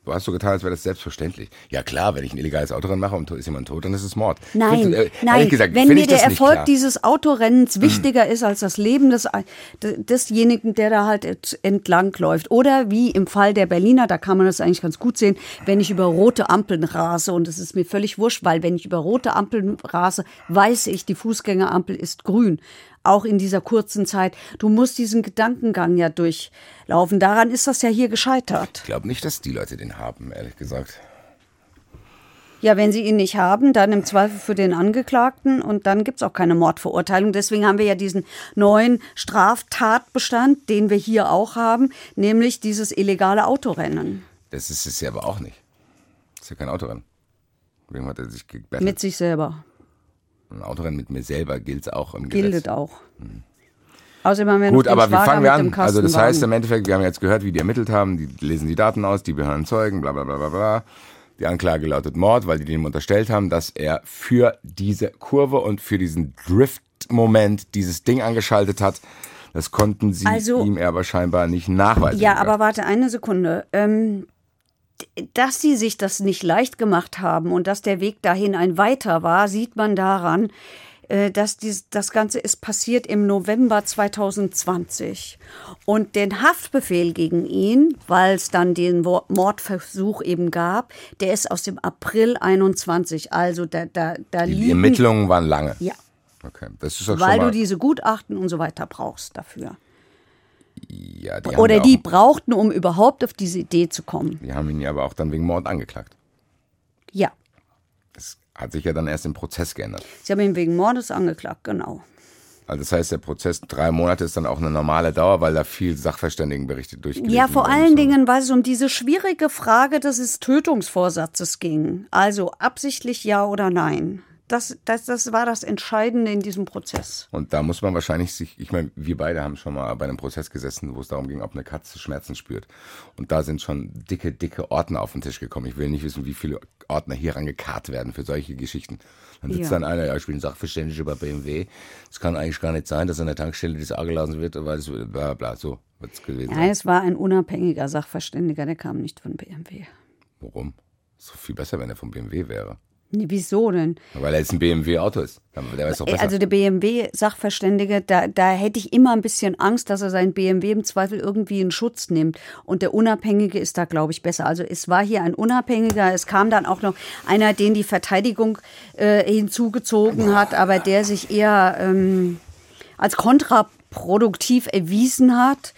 du, hast so getan, als wäre das selbstverständlich. Ja klar, wenn ich ein illegales Autorennen mache und ist jemand tot, dann ist es Mord. Nein, äh, nein. Gesagt, wenn mir der Erfolg dieses Autorennens wichtiger ist als das Leben des, desjenigen, der da halt ent- entlang läuft. Oder wie im Fall der Berliner, da kann man das eigentlich ganz gut sehen, wenn ich über rote Ampeln rase und es ist mir völlig wurscht, weil wenn ich über rote Ampeln rase, weiß ich, die Fußgängerampel ist grün. Auch in dieser kurzen Zeit. Du musst diesen Gedankengang ja durchlaufen. Daran ist das ja hier gescheitert. Ich glaube nicht, dass die Leute den haben, ehrlich gesagt. Ja, wenn sie ihn nicht haben, dann im Zweifel für den Angeklagten und dann gibt's auch keine Mordverurteilung. Deswegen haben wir ja diesen neuen Straftatbestand, den wir hier auch haben, nämlich dieses illegale Autorennen Das ist es ja aber auch nicht. Das ist ja kein Autorennen. Wem hat er sich gebettelt? mit sich selber. Ein Autorennen mit mir selber gilt es auch im Gesetz. Gilt auch. Außerdem haben wir Gut, aber wie fangen wir an? Also das heißt im Endeffekt, wir haben jetzt gehört, wie die ermittelt haben, die lesen die Daten aus, die behören Zeugen, bla bla bla bla bla. Die Anklage lautet Mord, weil die dem unterstellt haben, dass er für diese Kurve und für diesen Drift-Moment dieses Ding angeschaltet hat. Das konnten sie Also- ihm aber scheinbar nicht nachweisen. Ja, aber warte eine Sekunde. Ähm, dass sie sich das nicht leicht gemacht haben und dass der Weg dahin ein weiter war, sieht man daran, äh, dass dies, das Ganze ist passiert im November 2020. Und den Haftbefehl gegen ihn, weil es dann den Mordversuch eben gab, der ist aus dem April 21. Also da, da, da Die liegen... Ermittlungen waren lange. Ja, Okay, das ist doch weil schon du mal, diese Gutachten und so weiter brauchst dafür. Ja, die Oder die auch, brauchten, um überhaupt auf diese Idee zu kommen. die haben ihn ja aber auch dann wegen Mord angeklagt. Ja. Das hat sich ja dann erst im Prozess geändert. Sie haben ihn wegen Mordes angeklagt, genau. Also das heißt, der Prozess drei Monate ist dann auch eine normale Dauer, weil da viel Sachverständigenberichte durchgelesen Ja, vor allen müssen. Dingen, weil es um diese schwierige Frage des Tötungsvorsatzes ging. Also absichtlich ja oder nein. Das, das, das war das Entscheidende in diesem Prozess. Und da muss man wahrscheinlich sich, ich meine, wir beide haben schon mal bei einem Prozess gesessen, wo es darum ging, ob eine Katze Schmerzen spürt. Und da sind schon dicke, dicke Ordner auf den Tisch gekommen. Ich will nicht wissen, wie viele Ordner hier rangekarrt werden für solche Geschichten. Dann sitzt Ja. dann einer, ja, ich bin Sachverständiger bei BMW. Es kann eigentlich gar nicht sein, dass an der Tankstelle das angelassen wird, weil es bla bla so wird es gewesen Ja, sein. es war ein unabhängiger Sachverständiger, der kam nicht von BMW. Warum? Ist doch viel besser, wenn er vom BMW wäre. Wieso denn? Weil er jetzt ein BMW-Auto ist. Der weiß doch besser. Also der BMW-Sachverständige, da, da hätte ich immer ein bisschen Angst, dass er seinen BMW im Zweifel irgendwie in Schutz nimmt. Und der Unabhängige ist da, glaube ich, besser. Also es war hier ein Unabhängiger. Es kam dann auch noch einer, den die Verteidigung äh, hinzugezogen hat, aber der sich eher ähm, als kontraproduktiv erwiesen hat.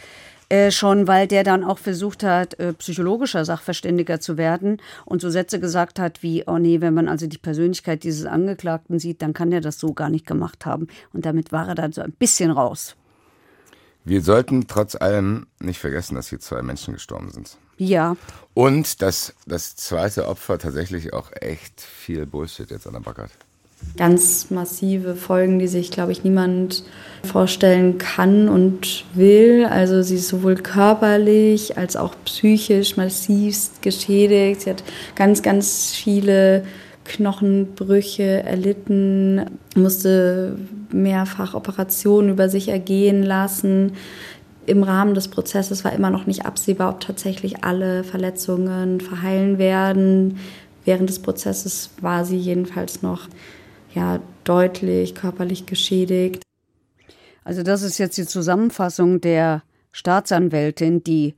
Äh, schon, weil der dann auch versucht hat, äh, psychologischer Sachverständiger zu werden und so Sätze gesagt hat wie, oh nee, wenn man also die Persönlichkeit dieses Angeklagten sieht, dann kann der das so gar nicht gemacht haben. Und damit war er dann so ein bisschen raus. Wir sollten trotz allem nicht vergessen, dass hier zwei Menschen gestorben sind. Ja. Und dass das zweite Opfer tatsächlich auch echt viel Bullshit jetzt an der Backe hat ganz massive Folgen, die sich, glaube ich, niemand vorstellen kann und will. Also sie ist sowohl körperlich als auch psychisch massivst geschädigt. Sie hat ganz, ganz viele Knochenbrüche erlitten, musste mehrfach Operationen über sich ergehen lassen. Im Rahmen des Prozesses war immer noch nicht absehbar, ob tatsächlich alle Verletzungen verheilen werden. Während des Prozesses war sie jedenfalls noch ja deutlich körperlich geschädigt. Also das ist jetzt die Zusammenfassung der Staatsanwältin, die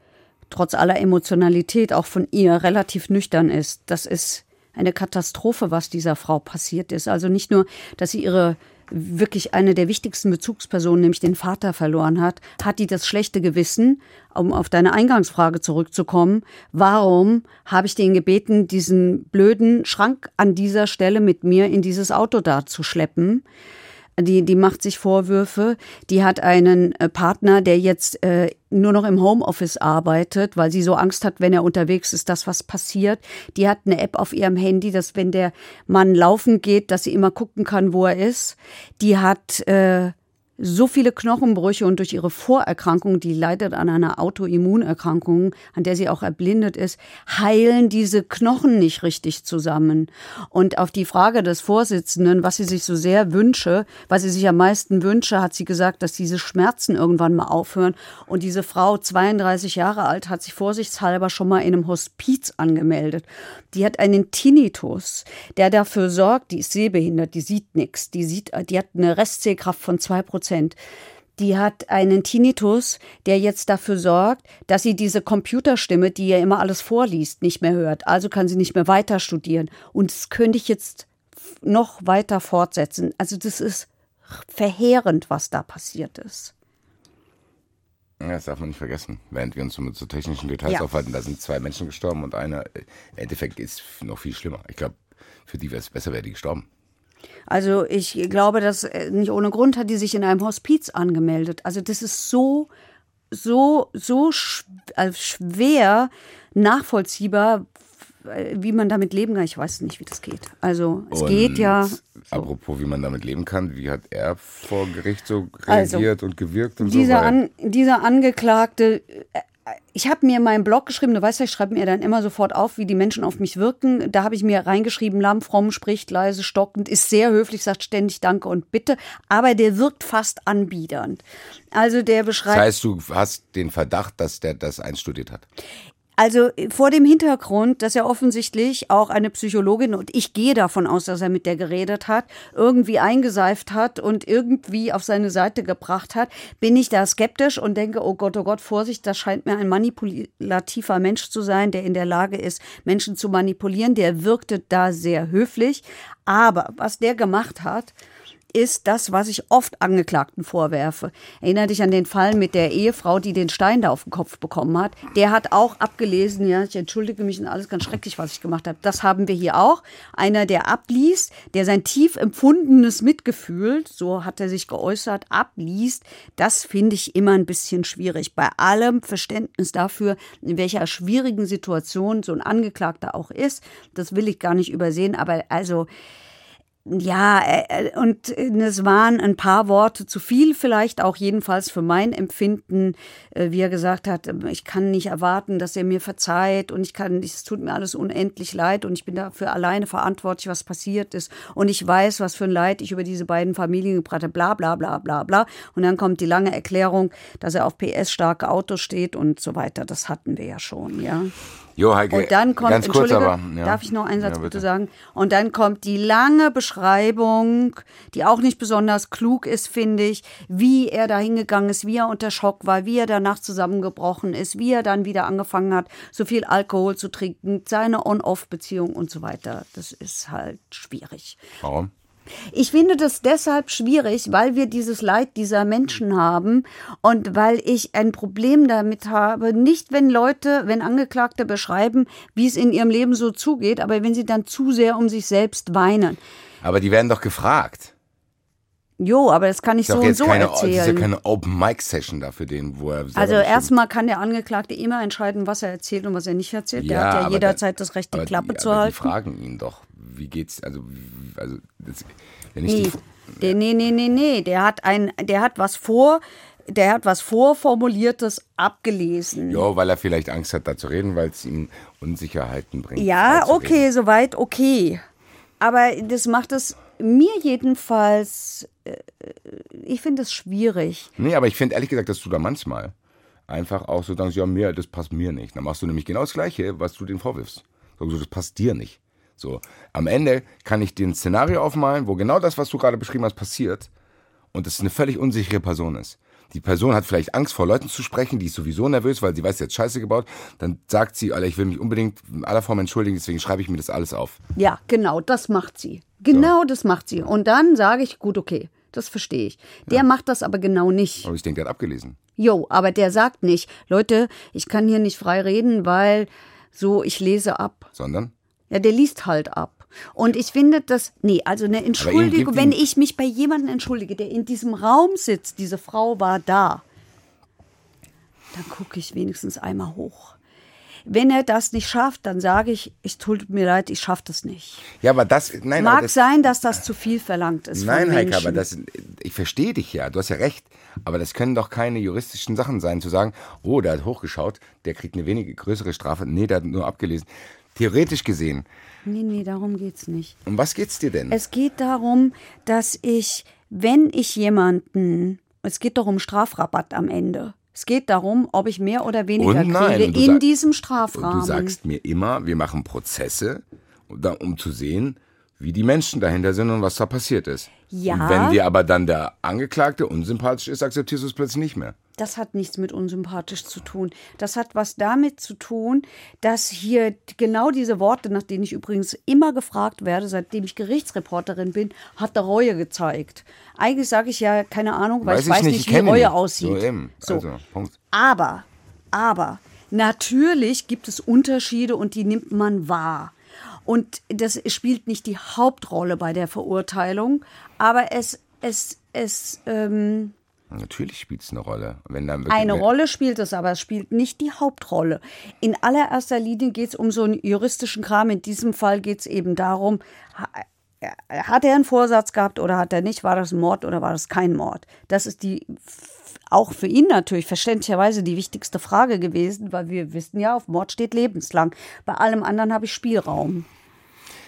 trotz aller Emotionalität auch von ihr relativ nüchtern ist. Das ist eine Katastrophe, was dieser Frau passiert ist. Also nicht nur, dass sie ihre wirklich eine der wichtigsten Bezugspersonen, nämlich den Vater, verloren hat, hat die das schlechte Gewissen, um auf deine Eingangsfrage zurückzukommen. Warum habe ich den gebeten, diesen blöden Schrank an dieser Stelle mit mir in dieses Auto da zu schleppen? Die, die macht sich Vorwürfe. Die hat einen äh, Partner, der jetzt äh, nur noch im Homeoffice arbeitet, weil sie so Angst hat, wenn er unterwegs ist, dass was passiert. Die hat eine App auf ihrem Handy, dass wenn der Mann laufen geht, dass sie immer gucken kann, wo er ist. Die hat äh, so viele Knochenbrüche und durch ihre Vorerkrankung, die leidet an einer Autoimmunerkrankung, an der sie auch erblindet ist, heilen diese Knochen nicht richtig zusammen. Und auf die Frage des Vorsitzenden, was sie sich so sehr wünsche, was sie sich am meisten wünsche, hat sie gesagt, dass diese Schmerzen irgendwann mal aufhören. Und diese Frau, 32 Jahre alt, hat sich vorsichtshalber schon mal in einem Hospiz angemeldet. Die hat einen Tinnitus, der dafür sorgt, die ist sehbehindert, die sieht nichts, die sieht, die hat eine Restsehkraft von zwei Prozent. Prozent. Die hat einen Tinnitus, der jetzt dafür sorgt, dass sie diese Computerstimme, die ja immer alles vorliest, nicht mehr hört. Also kann sie nicht mehr weiter studieren. Und das könnte ich jetzt noch weiter fortsetzen. Also das ist verheerend, was da passiert ist. Ja, das darf man nicht vergessen, während wir uns mit so technischen Details ja. aufhalten. Da sind zwei Menschen gestorben und einer, im Endeffekt ist noch viel schlimmer. Ich glaube, für die wäre es besser, wäre die gestorben. Also ich glaube, dass äh, nicht ohne Grund hat die sich in einem Hospiz angemeldet. Also das ist so, so, so äh, schwer nachvollziehbar, wie man damit leben kann. Ich weiß nicht, wie das geht. Also es Und geht ja. Apropos, wie man damit leben kann, wie hat er vor Gericht so also, reagiert also, und gewirkt und dieser so? An, dieser Angeklagte äh, ich habe mir meinen Blog geschrieben, du weißt ja, ich schreibe mir dann immer sofort auf, wie die Menschen auf mich wirken. Da habe ich mir reingeschrieben, lamm, fromm, spricht leise, stockend, ist sehr höflich, sagt ständig Danke und Bitte, aber der wirkt fast anbiedernd. Also der beschreibt. Das heißt, du hast den Verdacht, dass der das einstudiert hat? Also vor dem Hintergrund, dass er offensichtlich auch eine Psychologin, und ich gehe davon aus, dass er mit der geredet hat, irgendwie eingeseift hat und irgendwie auf seine Seite gebracht hat, bin ich da skeptisch und denke, oh Gott, oh Gott, Vorsicht, das scheint mir ein manipulativer Mensch zu sein, der in der Lage ist, Menschen zu manipulieren. Der wirkte da sehr höflich. Aber was der gemacht hat, ist das, was ich oft Angeklagten vorwerfe. Erinner dich an den Fall mit der Ehefrau, die den Stein da auf den Kopf bekommen hat. Der hat auch abgelesen, ja, ich entschuldige mich und alles ganz schrecklich, was ich gemacht habe. Das haben wir hier auch. Einer, der abliest, der sein tief empfundenes Mitgefühl, so hat er sich geäußert, abliest. Das finde ich immer ein bisschen schwierig. Bei allem Verständnis dafür, in welcher schwierigen Situation so ein Angeklagter auch ist. Das will ich gar nicht übersehen. Aber also, ja, äh, äh, und es waren ein paar Worte zu viel, vielleicht auch jedenfalls für mein Empfinden, äh, wie er gesagt hat, ich kann nicht erwarten, dass er mir verzeiht und ich kann, es tut mir alles unendlich leid und ich bin dafür alleine verantwortlich, was passiert ist und ich weiß, was für ein Leid ich über diese beiden Familien gebracht habe, bla bla bla bla bla. Und dann kommt die lange Erklärung, dass er auf PS-starke Autos steht und so weiter. Das hatten wir ja schon, ja. Jo, Heike, Und dann kommt, ganz kurz aber. Ja. darf ich noch einen Satz Ja, bitte bitte. sagen? Und dann kommt die lange Beschreibung, die auch nicht besonders klug ist, finde ich, wie er da hingegangen ist, wie er unter Schock war, wie er danach zusammengebrochen ist, wie er dann wieder angefangen hat, so viel Alkohol zu trinken, seine On-Off-Beziehung und so weiter. Das ist halt schwierig. Warum? Ich finde das deshalb schwierig, weil wir dieses Leid dieser Menschen haben und weil ich ein Problem damit habe, nicht wenn Leute, wenn Angeklagte beschreiben, wie es in ihrem Leben so zugeht, aber wenn sie dann zu sehr um sich selbst weinen. Aber die werden doch gefragt. Jo, aber das kann ich so und so keine, das ist ja erzählen. keine Open-Mic-Session da für den, wo er Also erstmal kann der Angeklagte immer entscheiden, was er erzählt und was er nicht erzählt. Der hat ja jederzeit da- das Recht, die Klappe die, zu aber halten. Die fragen ihn doch, wie geht's, also, also das, wenn ich Nee, die, der, nee, nee, nee, nee. Der hat ein, der hat was vor, der hat was vorformuliertes abgelesen. ja, weil er vielleicht Angst hat, da zu reden, weil es ihm Unsicherheiten bringt. Ja, okay, reden. soweit okay. Aber das macht es mir jedenfalls, äh, ich finde es schwierig. Nee, aber ich finde ehrlich gesagt, dass du da manchmal einfach auch so denkst, ja, mir, das passt mir nicht. Dann machst du nämlich genau das Gleiche, was du den vorwirfst. Du, das passt dir nicht. So, am Ende kann ich dir ein Szenario aufmalen, wo genau das, was du gerade beschrieben hast, passiert und es eine völlig unsichere Person ist. Die Person hat vielleicht Angst vor Leuten zu sprechen, die ist sowieso nervös, weil sie weiß, sie hat Scheiße gebaut. Dann sagt sie, Alter, ich will mich unbedingt in aller Form entschuldigen, deswegen schreibe ich mir das alles auf. Ja, genau, das macht sie. Genau das macht sie. Und dann sage ich, gut, okay, das verstehe ich. Der macht das aber genau nicht. Aber ich denke, der hat abgelesen. Jo, aber der sagt nicht, Leute, ich kann hier nicht frei reden, weil so, ich lese ab. Sondern? Ja, der liest halt ab. Und ich finde das, nee, also eine Entschuldigung, wenn ich mich bei jemandem entschuldige, der in diesem Raum sitzt, diese Frau war da, dann gucke ich wenigstens einmal hoch. Wenn er das nicht schafft, dann sage ich, es tut mir leid, ich schaffe das nicht. Ja, aber das, nein, Mag das, sein, dass das zu viel verlangt ist. Nein, Heike, aber das, ich verstehe dich ja, du hast ja recht. Aber das können doch keine juristischen Sachen sein, zu sagen, oh, der hat hochgeschaut, der kriegt eine weniger größere Strafe. Nee, der hat nur abgelesen. Theoretisch gesehen, Nee, nee, darum geht's nicht. um was geht's dir denn? Es geht darum, dass ich, wenn ich jemanden, es geht doch um Strafrabatt am Ende. Es geht darum, ob ich mehr oder weniger Und nein, kriege und in diesem Und Strafrahmen. du sagst mir immer, wir machen Prozesse, um zu sehen, wie die Menschen dahinter sind und was da passiert ist. Ja. Und wenn dir aber dann der Angeklagte unsympathisch ist, akzeptierst du es plötzlich nicht mehr. Das hat nichts mit unsympathisch zu tun. Das hat was damit zu tun, dass hier genau diese Worte, nach denen ich übrigens immer gefragt werde, seitdem ich Gerichtsreporterin bin, hat der Reue gezeigt. Eigentlich sage ich ja keine Ahnung, weil ich weiß nicht, ich wie Reue ihn. aussieht. So eben. So. Also, Punkt. Aber, aber, natürlich gibt es Unterschiede und die nimmt man wahr. Und das spielt nicht die Hauptrolle bei der Verurteilung, aber es, es, es, ähm, Natürlich spielt es eine Rolle. Wenn dann eine Rolle spielt es, aber es spielt nicht die Hauptrolle. In allererster Linie geht es um so einen juristischen Kram. In diesem Fall geht es eben darum, ha- hat er einen Vorsatz gehabt oder hat er nicht? War das ein Mord oder war das kein Mord? Das ist die auch für ihn natürlich verständlicherweise die wichtigste Frage gewesen, weil wir wissen ja, auf Mord steht lebenslang. Bei allem anderen habe ich Spielraum.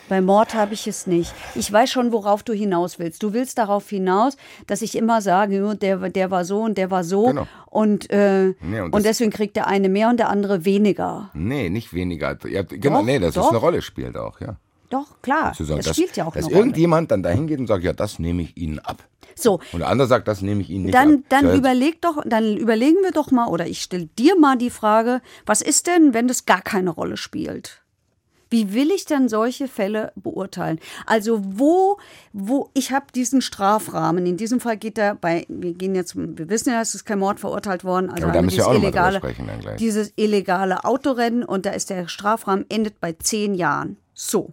Bei Mord habe ich es nicht. Ich weiß schon, worauf du hinaus willst. Du willst darauf hinaus, dass ich immer sage, der, der war so und der war so. Genau. Und, äh, Nee, und und, das- deswegen kriegt der eine mehr und der andere weniger. Nee, nicht weniger. Ja, genau, Doch, nee, dass doch. es eine Rolle spielt auch, ja. Doch, klar. Sagen, das dass, spielt ja auch dass eine Rolle. irgendjemand dann dahin geht und sagt, ja, das nehme ich Ihnen ab. So, Und der andere sagt, das nehme ich Ihnen nicht dann, ab. dann Ja, überleg doch, dann überlegen wir doch mal, oder ich stelle dir mal die Frage, was ist denn, wenn das gar keine Rolle spielt? Wie will ich denn solche Fälle beurteilen? Also wo, wo ich habe diesen Strafrahmen. In diesem Fall geht er bei, wir gehen jetzt, wir wissen ja, es ist kein Mord verurteilt worden. Also Aber da müssen wir auch illegale, sprechen dann gleich. dieses illegale Autorennen und da ist der Strafrahmen endet bei zehn Jahren. So,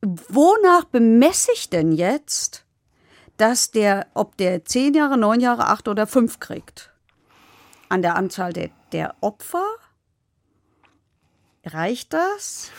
wonach bemesse ich denn jetzt, dass der, ob der zehn Jahre, neun Jahre, acht oder fünf kriegt? An der Anzahl der, der Opfer? Reicht das?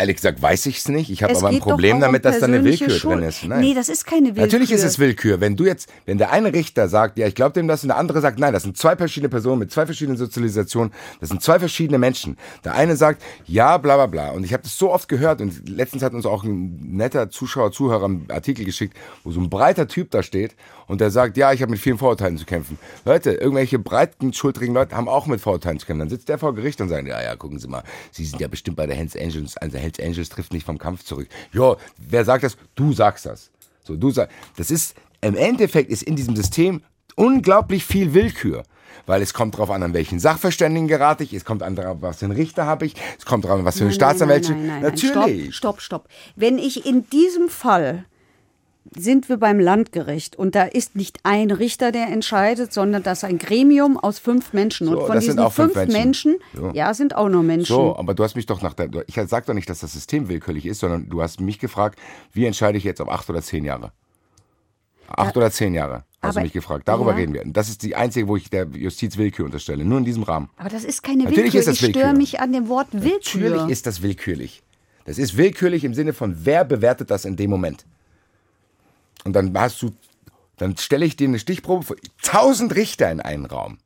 Ehrlich gesagt weiß ich es nicht. Ich habe aber ein Problem um damit, dass da eine Willkür Schuld. drin ist. Nein. Nee, das ist keine Willkür. Natürlich ist es Willkür. Wenn du jetzt, wenn der eine Richter sagt, ja, ich glaube dem das und der andere sagt, nein, das sind zwei verschiedene Personen mit zwei verschiedenen Sozialisationen, das sind zwei verschiedene Menschen. Der eine sagt, ja, bla bla bla. Und ich habe das so oft gehört und letztens hat uns auch ein netter Zuschauer, Zuhörer einen Artikel geschickt, wo so ein breiter Typ da steht und der sagt, ja, ich habe mit vielen Vorurteilen zu kämpfen. Leute, irgendwelche breiten, schultrigen Leute haben auch mit Vorurteilen zu kämpfen. Dann sitzt der vor Gericht und sagt, ja, ja, gucken Sie mal, Sie sind ja bestimmt bei der Hells Angels, also Hells Angels trifft nicht vom Kampf zurück. Jo, wer sagt das? Du sagst das. So, du sagst, das ist, im Endeffekt ist in diesem System unglaublich viel Willkür. Weil es kommt darauf an, an welchen Sachverständigen gerate ich, es kommt an was für einen Richter habe ich, es kommt darauf an, was für eine Nein, Staatsanwalt. Nein, nein, nein, Natürlich. Stopp, stopp, stopp. Wenn ich in diesem Fall sind wir beim Landgericht und da ist nicht ein Richter, der entscheidet, sondern das ist ein Gremium aus fünf Menschen. So, und von diesen fünf fünf Menschen. Menschen, So. ja, sind auch nur Menschen. So, aber du hast mich doch nach der, ich sag doch nicht, dass das System willkürlich ist, sondern du hast mich gefragt, wie entscheide ich jetzt auf acht oder zehn Jahre? Acht oder zehn Jahre, hast du mich gefragt. Darüber ja. reden wir. Das ist die einzige, wo ich der Justiz Willkür unterstelle. Nur in diesem Rahmen. Aber das ist keine Natürlich Willkür. ist das ich störe mich an dem Wort Willkür. Natürlich ist das willkürlich. Das ist willkürlich im Sinne von, wer bewertet das in dem Moment? Und dann hast du, dann stelle ich dir eine Stichprobe vor tausend Richter in einen Raum.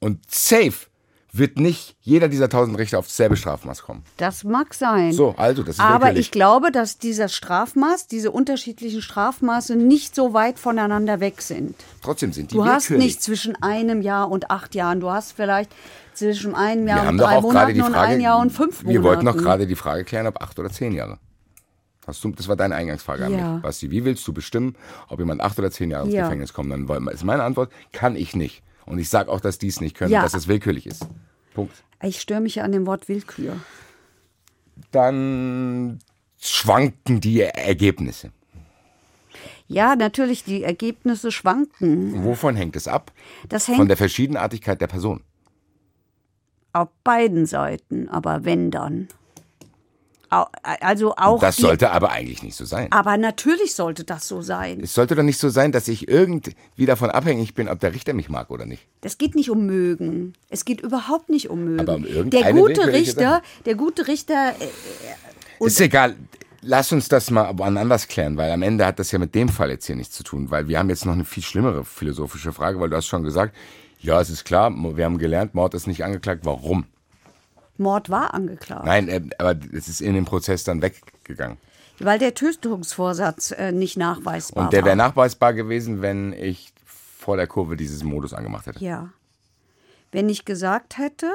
Und safe wird nicht jeder dieser tausend Richter auf dasselbe Strafmaß kommen. Das mag sein. So, also, das ist Aber ich glaube, dass dieser Strafmaß, diese unterschiedlichen Strafmaße nicht so weit voneinander weg sind. Trotzdem sind die Du hast nicht zwischen einem Jahr und acht Jahren. Du hast vielleicht zwischen einem Jahr Wir und drei Monaten die und Frage, ein Jahr und fünf Monaten. wir wollten doch gerade die Frage klären, ob acht oder zehn Jahre. Hast du, das war deine Eingangsfrage an Ja. mich. Basti, wie willst du bestimmen, ob jemand acht oder zehn Jahre ins Ja. Gefängnis kommt? Dann ist meine Antwort, kann ich nicht. Und ich sage auch, dass die es nicht können, Ja. dass es willkürlich ist. Punkt. Ich störe mich ja an dem Wort Willkür. Dann schwanken die Ergebnisse. Ja, natürlich, die Ergebnisse schwanken. Wovon hängt es ab? Das Von hängt der Verschiedenartigkeit der Person. auf beiden Seiten, aber wenn dann. Au- Also auch. Das sollte aber eigentlich nicht so sein. aber natürlich sollte das so sein. Es sollte doch nicht so sein, dass ich irgendwie davon abhängig bin, ob der Richter mich mag oder nicht. Es geht nicht um mögen. Es geht überhaupt nicht um mögen. Aber um der gute Richter, der gute Richter, äh, ist egal. Lass uns das mal wann anders klären, weil am Ende hat das ja mit dem Fall jetzt hier nichts zu tun, weil wir haben jetzt noch eine viel schlimmere philosophische Frage, weil du hast schon gesagt, ja, es ist klar, wir haben gelernt, Mord ist nicht angeklagt. Warum? Mord war angeklagt. Nein, äh, aber es ist in dem Prozess dann weggegangen. Weil der Tötungsvorsatz äh, nicht nachweisbar Und der war. wäre nachweisbar gewesen, wenn ich vor der Kurve dieses Modus angemacht hätte. Ja. Wenn ich gesagt hätte,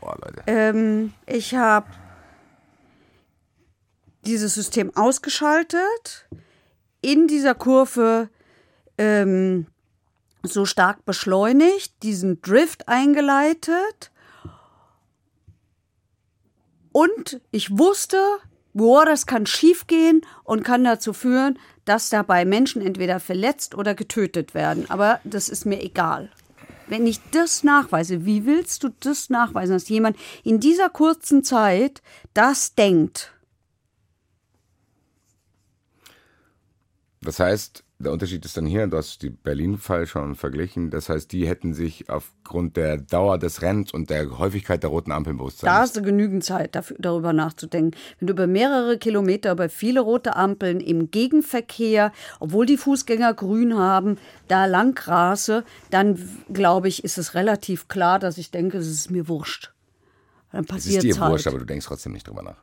Boah, Leute. ähm, ich habe dieses System ausgeschaltet, in dieser Kurve ähm, so stark beschleunigt, diesen Drift eingeleitet und ich wusste, boah, das kann schiefgehen und kann dazu führen, dass dabei Menschen entweder verletzt oder getötet werden. Aber das ist mir egal. Wenn ich das nachweise, wie willst du das nachweisen, dass jemand in dieser kurzen Zeit das denkt? Das heißt, der Unterschied ist dann hier, du hast die Berlin-Fall schon verglichen, das heißt, die hätten sich aufgrund der Dauer des Rennens und der Häufigkeit der roten Ampeln bewusst sein Da hast du genügend Zeit, dafür, darüber nachzudenken. Wenn du über mehrere Kilometer, über viele rote Ampeln im Gegenverkehr, obwohl die Fußgänger grün haben, da lang rase, dann glaube ich, ist es relativ klar, dass ich denke, es ist mir wurscht. Dann Es passiert ist dir halt. wurscht, aber du denkst trotzdem nicht drüber nach.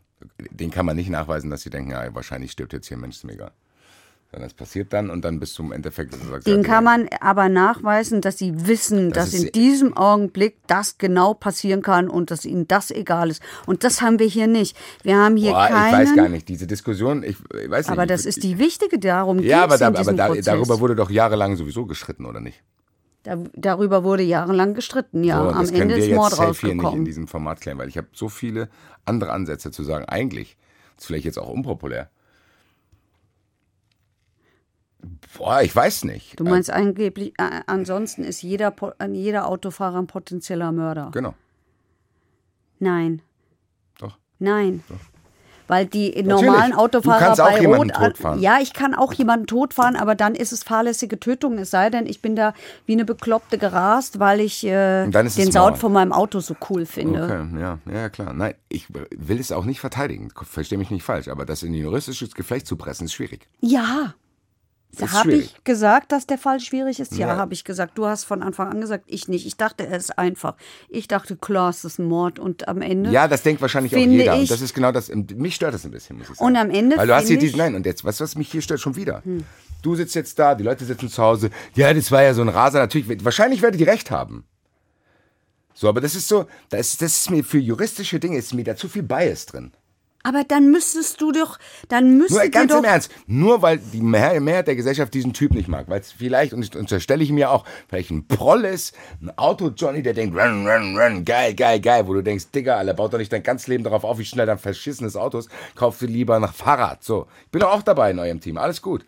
Den kann man nicht nachweisen, dass sie denken, ja, wahrscheinlich stirbt jetzt hier ein Mensch, ist mir egal. Es passiert dann und dann bist du im Endeffekt. sagst, Den ja, kann man aber nachweisen, dass sie wissen, Das dass ist- in diesem Augenblick das genau passieren kann und dass ihnen das egal ist. Und das haben wir hier nicht. Wir haben hier Boah, keinen. ich weiß gar nicht, diese Diskussion, ich, ich weiß nicht. Aber ich, das ist die wichtige, darum Ja, aber, da, in aber da, darüber wurde doch jahrelang sowieso gestritten, oder nicht? Da, darüber wurde jahrelang gestritten, ja. So, Am das können Ende wir ist jetzt Mord safe hier nicht in rausgekommen. diesem Format klären, weil ich habe so viele andere Ansätze zu sagen. Eigentlich ist vielleicht jetzt auch unpopulär. Boah, ich weiß nicht. Du meinst angeblich, äh, ansonsten ist jeder, äh, jeder Autofahrer ein potenzieller Mörder. Genau. Nein. Doch. Nein. Weil die normalen Du Autofahrer kannst auch bei jemanden Rot. totfahren. Ja, ich kann auch jemanden totfahren, aber dann ist es fahrlässige Tötung. Es sei denn, ich bin da wie eine Bekloppte gerast, weil ich äh, den Sound von meinem Auto so cool finde. Okay, ja, ja, klar. Nein, ich will es auch nicht verteidigen. Verstehe mich nicht falsch, aber das in juristisches Geflecht zu pressen, ist schwierig. Ja. Habe ich gesagt, dass der Fall schwierig ist? Ja, Ja. habe ich gesagt. Du hast von Anfang an gesagt, ich nicht. Ich dachte, er ist einfach. Ich dachte, klar, es ist ein Mord. Und am Ende. Ja, das denkt wahrscheinlich auch jeder. Und das ist genau das. Mich stört das ein bisschen, muss ich sagen. Und am Ende Weil du hast hier diesen, Hm. nein, und jetzt, weißt du, was mich hier stört schon wieder? Du sitzt jetzt da, die Leute sitzen zu Hause. Ja, das war ja so ein Raser. Natürlich, wahrscheinlich werdet ihr recht haben. So, aber das ist so, das, ist- das ist mir für juristische Dinge, ist mir da zu viel Bias drin. Aber dann müsstest du doch, dann müsstest Nur ganz du im. Ernst, nur weil die Mehrheit, der Gesellschaft diesen Typ nicht mag, weil es vielleicht, und das unterstelle ich mir auch, vielleicht ein Proll ist, ein Auto-Johnny, der denkt, run, run, run, geil, geil, geil, wo du denkst, Digga, Alter, baut doch nicht dein ganzes Leben darauf auf, wie schnell dein verschissenes Auto ist, kauf dir lieber nach Fahrrad. So, ich bin doch auch dabei in eurem Team, alles gut.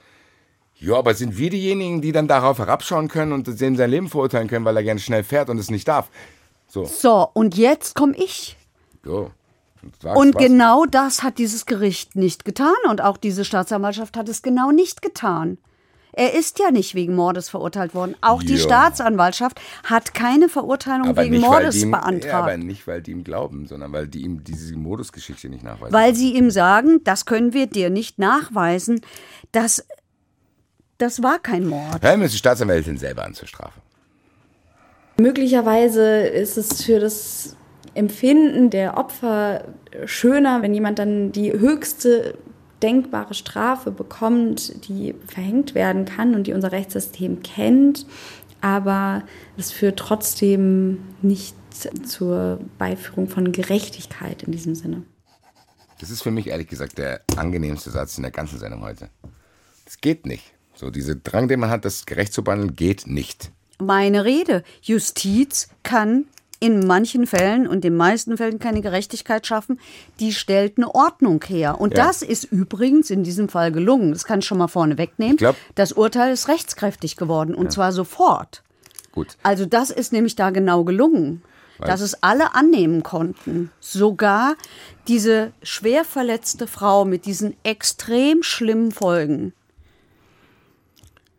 Ja, aber sind wir diejenigen, die dann darauf herabschauen können und dem sein Leben verurteilen können, weil er gerne schnell fährt und es nicht darf? So, So, und jetzt komme ich. so. Sag's Und was. genau das hat dieses Gericht nicht getan. Und auch diese Staatsanwaltschaft hat es genau nicht getan. Er ist ja nicht wegen Mordes verurteilt worden. Auch die Ja. Staatsanwaltschaft hat keine Verurteilung aber wegen nicht, Mordes die ihm, beantragt. Ja, aber nicht, weil die ihm glauben, sondern weil die ihm diese Modusgeschichte nicht nachweisen. weil sie ihm sagen, das können wir dir nicht nachweisen. Das, das war kein Mord. Hören wir uns die Staatsanwältin selber an zur Strafe. Möglicherweise ist es für das Empfinden der Opfer schöner, wenn jemand dann die höchste denkbare Strafe bekommt, die verhängt werden kann und die unser Rechtssystem kennt. Aber es führt trotzdem nicht zur Beiführung von Gerechtigkeit in diesem Sinne. Das ist für mich ehrlich gesagt der angenehmste Satz in der ganzen Sendung heute. Das geht nicht. So, dieser Drang, den man hat, das gerecht zu behandeln, geht nicht. Meine Rede. Justiz kann in manchen Fällen und in den meisten Fällen keine Gerechtigkeit schaffen. Die stellt eine Ordnung her. Und Ja. das ist übrigens in diesem Fall gelungen. Das kann ich schon mal vorne wegnehmen. Glaub- das Urteil ist rechtskräftig geworden und zwar sofort. Gut. Also das ist nämlich da genau gelungen, Weil- dass es alle annehmen konnten. Sogar diese schwer verletzte Frau mit diesen extrem schlimmen Folgen.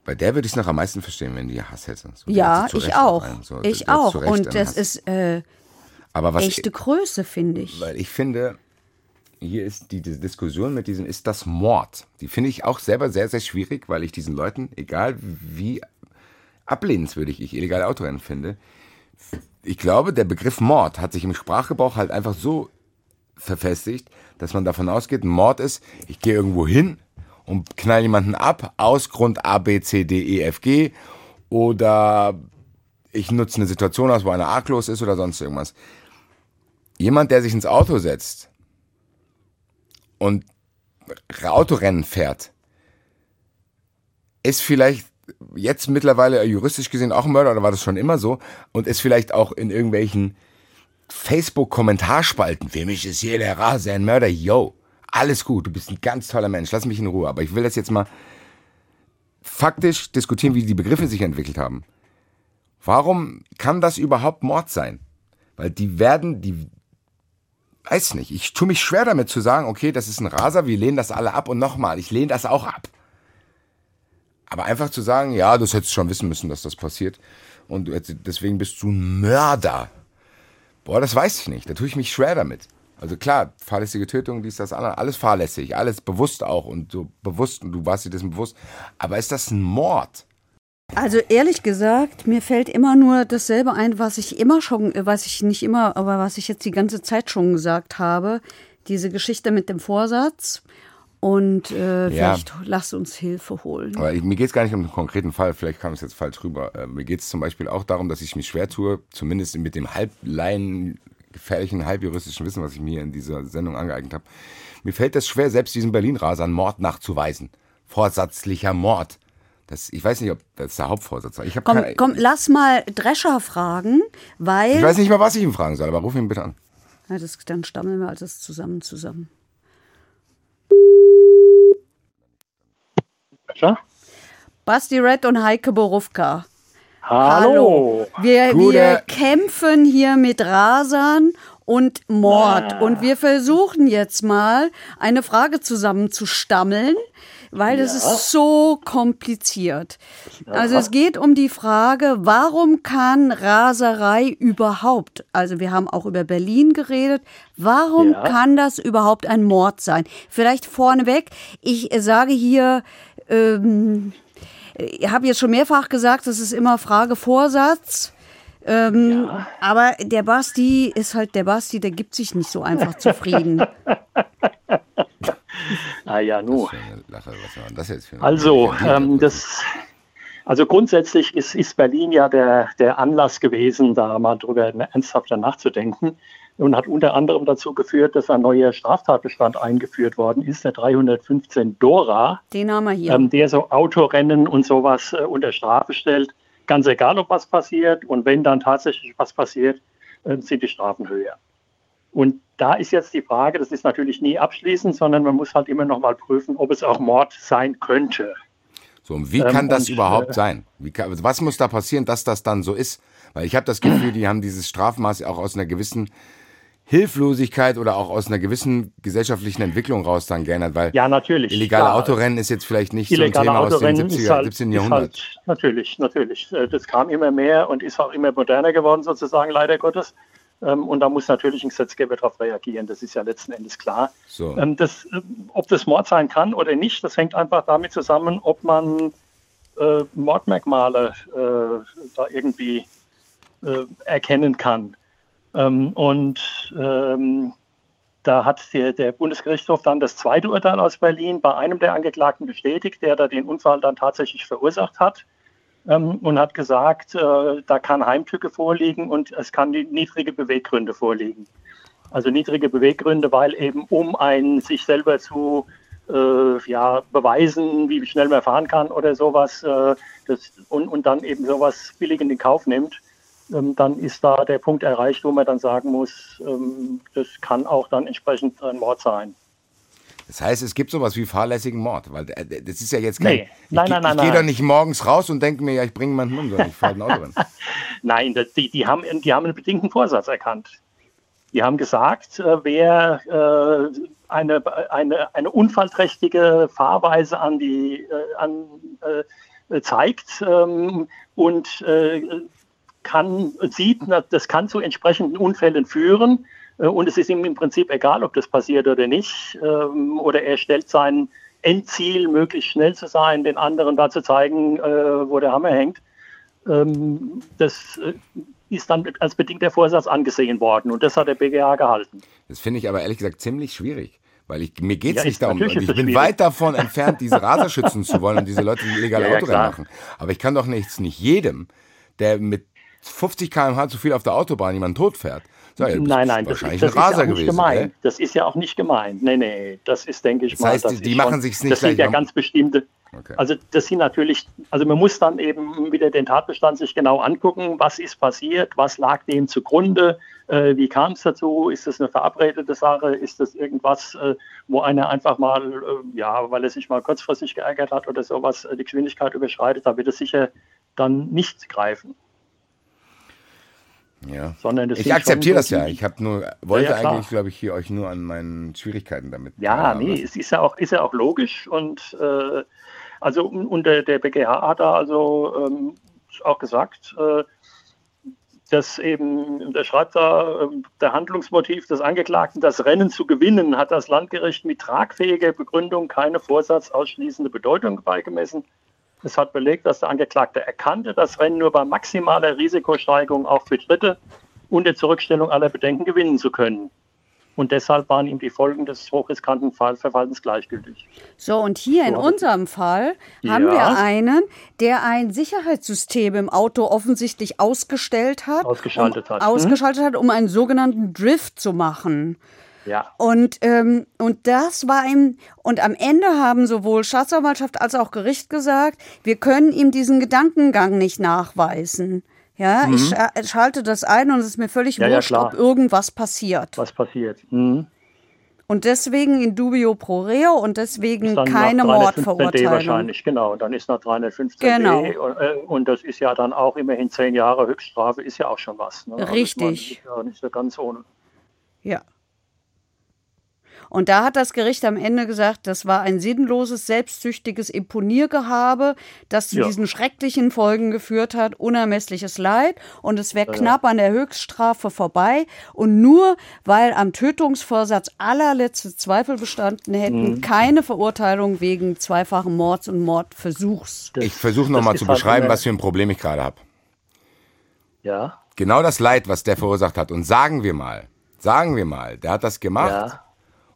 Bei der würde ich es noch am meisten verstehen, wenn die Hass hätte. So, Ja, zu ich auch. so, ich auch. Und das Hass. ist äh, Aber was echte Größe, finde ich. Weil ich finde, hier ist die, die Diskussion mit diesem, ist das Mord? Die finde ich auch selber sehr, sehr schwierig, weil ich diesen Leuten, egal wie ablehnenswürdig ich illegale Autorennen finde, ich glaube, der Begriff Mord hat sich im Sprachgebrauch halt einfach so verfestigt, dass man davon ausgeht, ein Mord ist, ich gehe irgendwo hin und knall jemanden ab aus Grund A, B, C, D, E, F, G oder ich nutze eine Situation aus, wo einer arglos ist oder sonst irgendwas. Jemand, der sich ins Auto setzt und Autorennen fährt, ist vielleicht jetzt mittlerweile juristisch gesehen auch ein Mörder oder war das schon immer so und ist vielleicht auch in irgendwelchen Facebook-Kommentarspalten. Für mich ist jeder Rase ein Mörder. Yo, alles gut, du bist ein ganz toller Mensch, lass mich in Ruhe. Aber ich will das jetzt mal faktisch diskutieren, wie die Begriffe sich entwickelt haben. Warum kann das überhaupt Mord sein? Weil die werden, die, weiß nicht, ich tue mich schwer damit zu sagen, okay, das ist ein Raser, wir lehnen das alle ab und nochmal, ich lehne das auch ab. Aber einfach zu sagen, ja, das hättest du schon wissen müssen, dass das passiert und deswegen bist du ein Mörder. Boah, das weiß ich nicht, da tue ich mich schwer damit. Also klar, fahrlässige Tötung, dies, das, andere, alles fahrlässig, alles bewusst auch und so bewusst und du warst dir dessen bewusst. Aber ist das ein Mord? Also ehrlich gesagt, mir fällt immer nur dasselbe ein, was ich immer schon, was ich nicht immer, aber was ich jetzt die ganze Zeit schon gesagt habe. Diese Geschichte mit dem Vorsatz. Und äh, Ja. vielleicht lasst uns Hilfe holen. Aber ich, mir geht es gar nicht um einen konkreten Fall, vielleicht kam es jetzt falsch rüber. Äh, mir geht es zum Beispiel auch darum, dass ich mich schwer tue, zumindest mit dem halblein gefährlichen, halbjuristischen Wissen, was ich mir in dieser Sendung angeeignet habe. Mir fällt das schwer, selbst diesem Berlin-Rasern Mord nachzuweisen. Vorsätzlicher Mord. Das, ich weiß nicht, ob das der Hauptvorsatz war. Komm, keine, komm, lass mal Drescher fragen, weil. ich weiß nicht mal, was ich ihn fragen soll, aber ruf ihn bitte an. Ja, das, dann stammeln wir alles zusammen zusammen. Besser? Basti Red und Heike Borufka. Hallo. Wir, Gute- wir kämpfen hier mit Rasern und Mord. Ah. Und wir versuchen jetzt mal eine Frage zusammenzustammeln, weil es ist so kompliziert. Ja. Also es geht um die Frage, warum kann Raserei überhaupt, also wir haben auch über Berlin geredet, warum ja. kann das überhaupt ein Mord sein? Vielleicht vorneweg, ich sage hier, ähm, ich habe jetzt schon mehrfach gesagt, das ist immer Frage Vorsatz. Ähm, ja. Aber der Basti ist halt der Basti, der gibt sich nicht so einfach zufrieden. ah ja, nu. also, ähm, das, also grundsätzlich ist, ist Berlin ja der, der Anlass gewesen, da mal drüber ernsthafter nachzudenken und hat unter anderem dazu geführt, dass ein neuer Straftatbestand eingeführt worden ist, der 315 Dora. Den haben wir hier. Ähm, der so Autorennen und sowas äh, unter Strafe stellt. Ganz egal, ob was passiert und wenn dann tatsächlich was passiert, äh, sind die Strafen höher. Und da ist jetzt die Frage, das ist natürlich nie abschließend, sondern man muss halt immer noch mal prüfen, ob es auch Mord sein könnte. So, und wie kann ähm, das und, überhaupt äh, sein? Kann, was muss da passieren, dass das dann so ist? Weil ich habe das Gefühl, die haben dieses Strafmaß auch aus einer gewissen Hilflosigkeit oder auch aus einer gewissen gesellschaftlichen Entwicklung raus dann geändert, weil ja, natürlich, illegale klar. Autorennen ist jetzt vielleicht nicht illegale so ein Thema Autorennen aus dem 70er, halt, 17. Jahrhundert. Halt, natürlich, natürlich. Äh, das kam immer mehr und ist auch immer moderner geworden sozusagen, leider Gottes. Ähm, und da muss natürlich ein Gesetzgeber darauf reagieren. Das ist ja letzten Endes klar. So. Ähm, das, ob das Mord sein kann oder nicht, das hängt einfach damit zusammen, ob man äh, Mordmerkmale äh, da irgendwie erkennen kann. Ähm, und ähm, da hat der, der, Bundesgerichtshof dann das zweite Urteil aus Berlin bei einem der Angeklagten bestätigt, der da den Unfall dann tatsächlich verursacht hat ähm, und hat gesagt, äh, da kann Heimtücke vorliegen und es kann niedrige Beweggründe vorliegen. Also niedrige Beweggründe, weil eben um einen sich selber zu äh, ja, beweisen, wie schnell man fahren kann oder sowas, äh, das, und, und dann eben sowas billig in den Kauf nimmt, dann ist da der Punkt erreicht, wo man dann sagen muss, ähm, das kann auch dann entsprechend ein Mord sein. Das heißt, es gibt sowas wie fahrlässigen Mord, weil äh, das ist ja jetzt kein. Nee. Nein, ich, nein, nein. Ich gehe doch nicht morgens raus und denke mir, ja, ich bringe jemanden um, sondern ich fahre ein Auto rein. nein, die, die, haben, die haben einen bedingten Vorsatz erkannt. Die haben gesagt, äh, wer äh, eine, eine, eine unfallträchtige Fahrweise an die, an, zeigt ähm, und kann, sieht, das kann zu entsprechenden Unfällen führen. Äh, und es ist ihm im Prinzip egal, ob das passiert oder nicht. Ähm, oder er stellt sein Endziel, möglichst schnell zu sein, den anderen da zu zeigen, äh, wo der Hammer hängt. Ähm, das äh, ist dann als bedingter Vorsatz angesehen worden. Und das hat der BGH gehalten. Das finde ich aber ehrlich gesagt ziemlich schwierig. Weil ich, mir geht es ja, nicht darum. Ich bin schwierig. weit davon entfernt, diese Raser schützen zu wollen und diese Leute legale ja, Autorennen machen. Aber ich kann doch nichts, nicht jedem, der mit 50 km/h zu viel auf der Autobahn jemand tot fährt. So, nein, nein, das, ist, das ist ja auch nicht gewesen, gemein. Ey? Das ist ja auch nicht gemeint. Nee, nee, das ist, denke ich das heißt, mal. Die, machen sich nicht Das sind ja ganz bestimmte. Okay. Also das sind natürlich, also man muss dann eben wieder den Tatbestand sich genau angucken, was ist passiert, was lag dem zugrunde, äh, wie kam es dazu, ist das eine verabredete Sache, ist das irgendwas, äh, wo einer einfach mal, äh, ja, weil er sich mal kurzfristig geärgert hat oder sowas, äh, die Geschwindigkeit überschreitet, da wird es sicher dann nicht greifen. Ja. Sondern ich akzeptiere das ja. Ich habe nur wollte ja, ja, eigentlich, glaube ich, hier euch nur an meinen Schwierigkeiten damit. Ja, nee, es ist ja auch ist ja auch logisch und äh, also und der, der BGH hat da also ähm, auch gesagt, äh, dass eben, der schreibt da, äh, der Handlungsmotiv des Angeklagten, das Rennen zu gewinnen, hat das Landgericht mit tragfähiger Begründung keine vorsatzausschließende Bedeutung beigemessen. Es hat belegt, dass der Angeklagte erkannte, das Rennen nur bei maximaler Risikosteigerung auch für Dritte und der Zurückstellung aller Bedenken gewinnen zu können. Und deshalb waren ihm die Folgen des hochriskanten Verhaltens gleichgültig. So, und hier in unserem Fall haben ja. wir einen, der ein Sicherheitssystem im Auto offensichtlich ausgestellt hat. Ausgeschaltet um, hat. Ausgeschaltet hm? hat, um einen sogenannten Drift zu machen. Ja. Und, ähm, und das war ihm, und am Ende haben sowohl Staatsanwaltschaft als auch Gericht gesagt, wir können ihm diesen Gedankengang nicht nachweisen. Ja, mhm. ich schalte das ein und es ist mir völlig ja, wurscht, ja, ob irgendwas passiert. Was passiert. Mhm. Und deswegen in dubio pro reo und deswegen keine Mordverurteilung. wahrscheinlich, genau. Dann ist nach 315 genau. und, äh, und, das ist ja dann auch immerhin zehn Jahre Höchststrafe, ist ja auch schon was. Ne? Richtig. Also, ist ja nicht so ganz ohne. Ja. Und da hat das Gericht am Ende gesagt, das war ein sinnloses, selbstsüchtiges Imponiergehabe, das zu ja. diesen schrecklichen Folgen geführt hat, unermessliches Leid und es wäre ja. knapp an der Höchststrafe vorbei. Und nur weil am Tötungsvorsatz allerletzte Zweifel bestanden hätten, mhm. keine Verurteilung wegen zweifachen Mords und Mordversuchs. ich versuche nochmal zu beschreiben, was für ein Problem ich gerade habe. Ja. Genau das Leid, was der verursacht hat. Und sagen wir mal, sagen wir mal, der hat das gemacht. Ja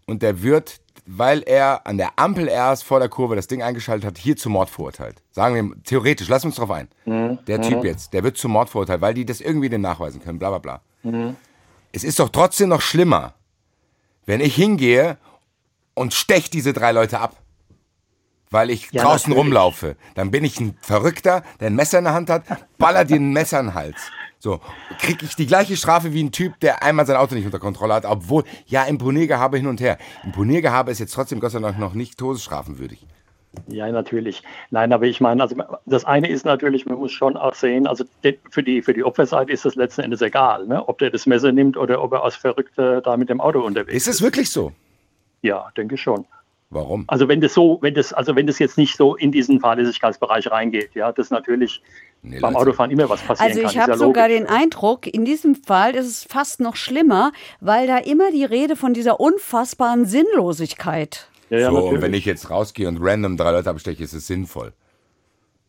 und der wird, weil er an der Ampel erst vor der Kurve das Ding eingeschaltet hat, hier zum Mord verurteilt. Sagen wir theoretisch, lass uns drauf ein. Mhm. Der Typ mhm. jetzt, der wird zum Mord verurteilt, weil die das irgendwie dem nachweisen können, bla bla bla. Mhm. Es ist doch trotzdem noch schlimmer, wenn ich hingehe und stech diese drei Leute ab. Weil ich ja, draußen natürlich. rumlaufe. Dann bin ich ein Verrückter, der ein Messer in der Hand hat, baller dir ein Messer in den Hals. So, kriege ich die gleiche Strafe wie ein Typ, der einmal sein Auto nicht unter Kontrolle hat, obwohl, ja, Imponiergehabe hin und her. Imponiergehabe ist jetzt trotzdem Gott sei Dank noch nicht todesstrafenwürdig. Ja, natürlich. Nein, aber ich meine, also das eine ist natürlich, man muss schon auch sehen, also für die, für die Opferseite ist das letzten Endes egal, ne? ob der das Messer nimmt oder ob er als Verrückter da mit dem Auto unterwegs ist. Ist es wirklich so? Ja, denke schon. Warum? Also wenn das so, wenn das, also wenn das jetzt nicht so in diesen Fahrlässigkeitsbereich reingeht, ja, das natürlich nee, beim Autofahren immer was passieren Also ich habe ja sogar den Eindruck, in diesem Fall ist es fast noch schlimmer, weil da immer die Rede von dieser unfassbaren Sinnlosigkeit. Ja, ja, so, natürlich. und wenn ich jetzt rausgehe und random drei Leute absteche, ist es sinnvoll.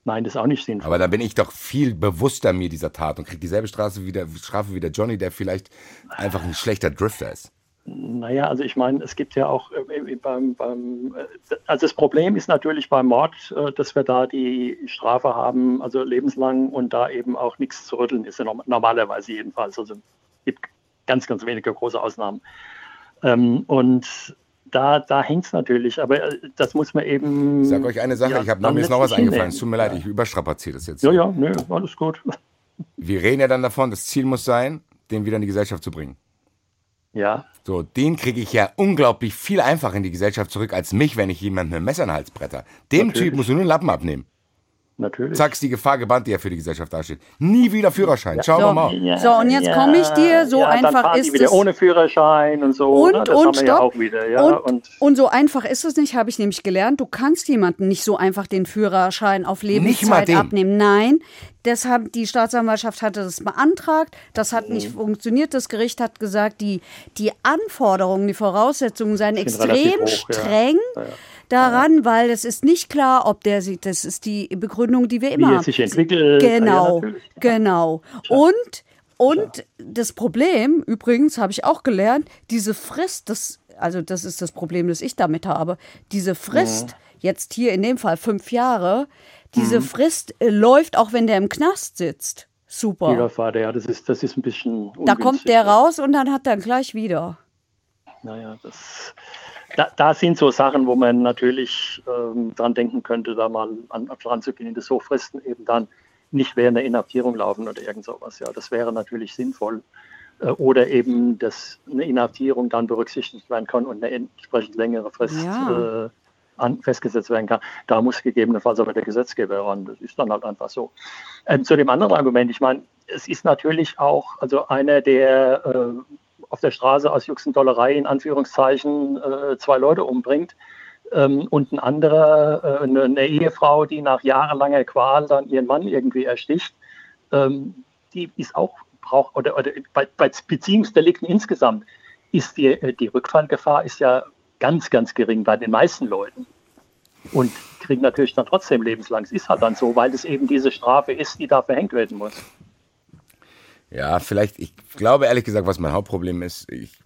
Nein, das ist auch nicht sinnvoll. Aber da bin ich doch viel bewusster mir dieser Tat und kriege dieselbe Strafe wie der, Strafe wie der Johnny, der vielleicht einfach ein schlechter Drifter ist. Naja, also ich meine, es gibt ja auch äh, beim, beim, äh, also das Problem ist natürlich beim Mord, äh, dass wir da die Strafe haben, also lebenslang und da eben auch nichts zu rütteln ist, normalerweise jedenfalls. Also es gibt ganz, ganz wenige große Ausnahmen. Ähm, und da, da hängt es natürlich, aber das muss man eben. Ich sage euch eine Sache, ja, ich habe mir jetzt noch was eingefallen. Es tut mir leid, ich überstrapaziere das jetzt. Ja, ja, nö, alles gut. Wir reden ja dann davon, das Ziel muss sein, den wieder in die Gesellschaft zu bringen. Ja. So, den kriege ich ja unglaublich viel einfacher in die Gesellschaft zurück als mich, wenn ich jemanden ein Messer in den Hals bretter. Dem Natürlich. Typ musst du nur einen Lappen abnehmen. Natürlich. Zack, ist die Gefahr gebannt, die ja für die Gesellschaft dasteht. Nie wieder Führerschein. Ja. Schauen so, wir mal. Ja, so, und jetzt ja, komme ich dir, so einfach ist es. ohne Führerschein und so. Und, ne? und, stopp. Wieder, und, und, und, so einfach ist es nicht, habe ich nämlich gelernt. Du kannst jemanden nicht so einfach den Führerschein auf Lebenszeit abnehmen. Nein, Deshalb, die Staatsanwaltschaft hatte das beantragt, das hat nicht mhm. funktioniert. Das Gericht hat gesagt, die, die Anforderungen, die Voraussetzungen seien extrem hoch, streng. Ja. Ja, ja daran, weil es ist nicht klar, ob der sich, das ist die Begründung, die wir immer Wie es sich entwickelt. Genau, ja, genau. Und, und das Problem, übrigens, habe ich auch gelernt, diese Frist, das, also das ist das Problem, das ich damit habe, diese Frist, ja. jetzt hier in dem Fall fünf Jahre, diese mhm. Frist äh, läuft auch, wenn der im Knast sitzt. Super. Wiederfahrt, ja, das ist, das ist ein bisschen. Da kommt der raus und dann hat er gleich wieder. Naja, das da, da, sind so Sachen, wo man natürlich ähm, dran denken könnte, da mal an, dran zu gehen, dass so Fristen eben dann nicht während der Inhaftierung laufen oder irgend sowas. Ja, das wäre natürlich sinnvoll. Äh, oder eben, dass eine Inhaftierung dann berücksichtigt werden kann und eine entsprechend längere Frist ja. äh, an, festgesetzt werden kann. Da muss gegebenenfalls aber der Gesetzgeber ran. Das ist dann halt einfach so. Ähm, zu dem anderen Argument, ich meine, es ist natürlich auch, also einer der äh, auf der Straße aus Juxendollerei in Anführungszeichen äh, zwei Leute umbringt ähm, und ein anderer, äh, eine, eine, Ehefrau, die nach jahrelanger Qual dann ihren Mann irgendwie ersticht, ähm, die ist auch braucht oder, oder bei, bei, Beziehungsdelikten insgesamt ist die, äh, die Rückfallgefahr ist ja ganz, ganz gering bei den meisten Leuten. Und kriegen natürlich dann trotzdem lebenslang. Es ist halt dann so, weil es eben diese Strafe ist, die da verhängt werden muss. Ja, vielleicht, ich glaube ehrlich gesagt, was mein Hauptproblem ist, ich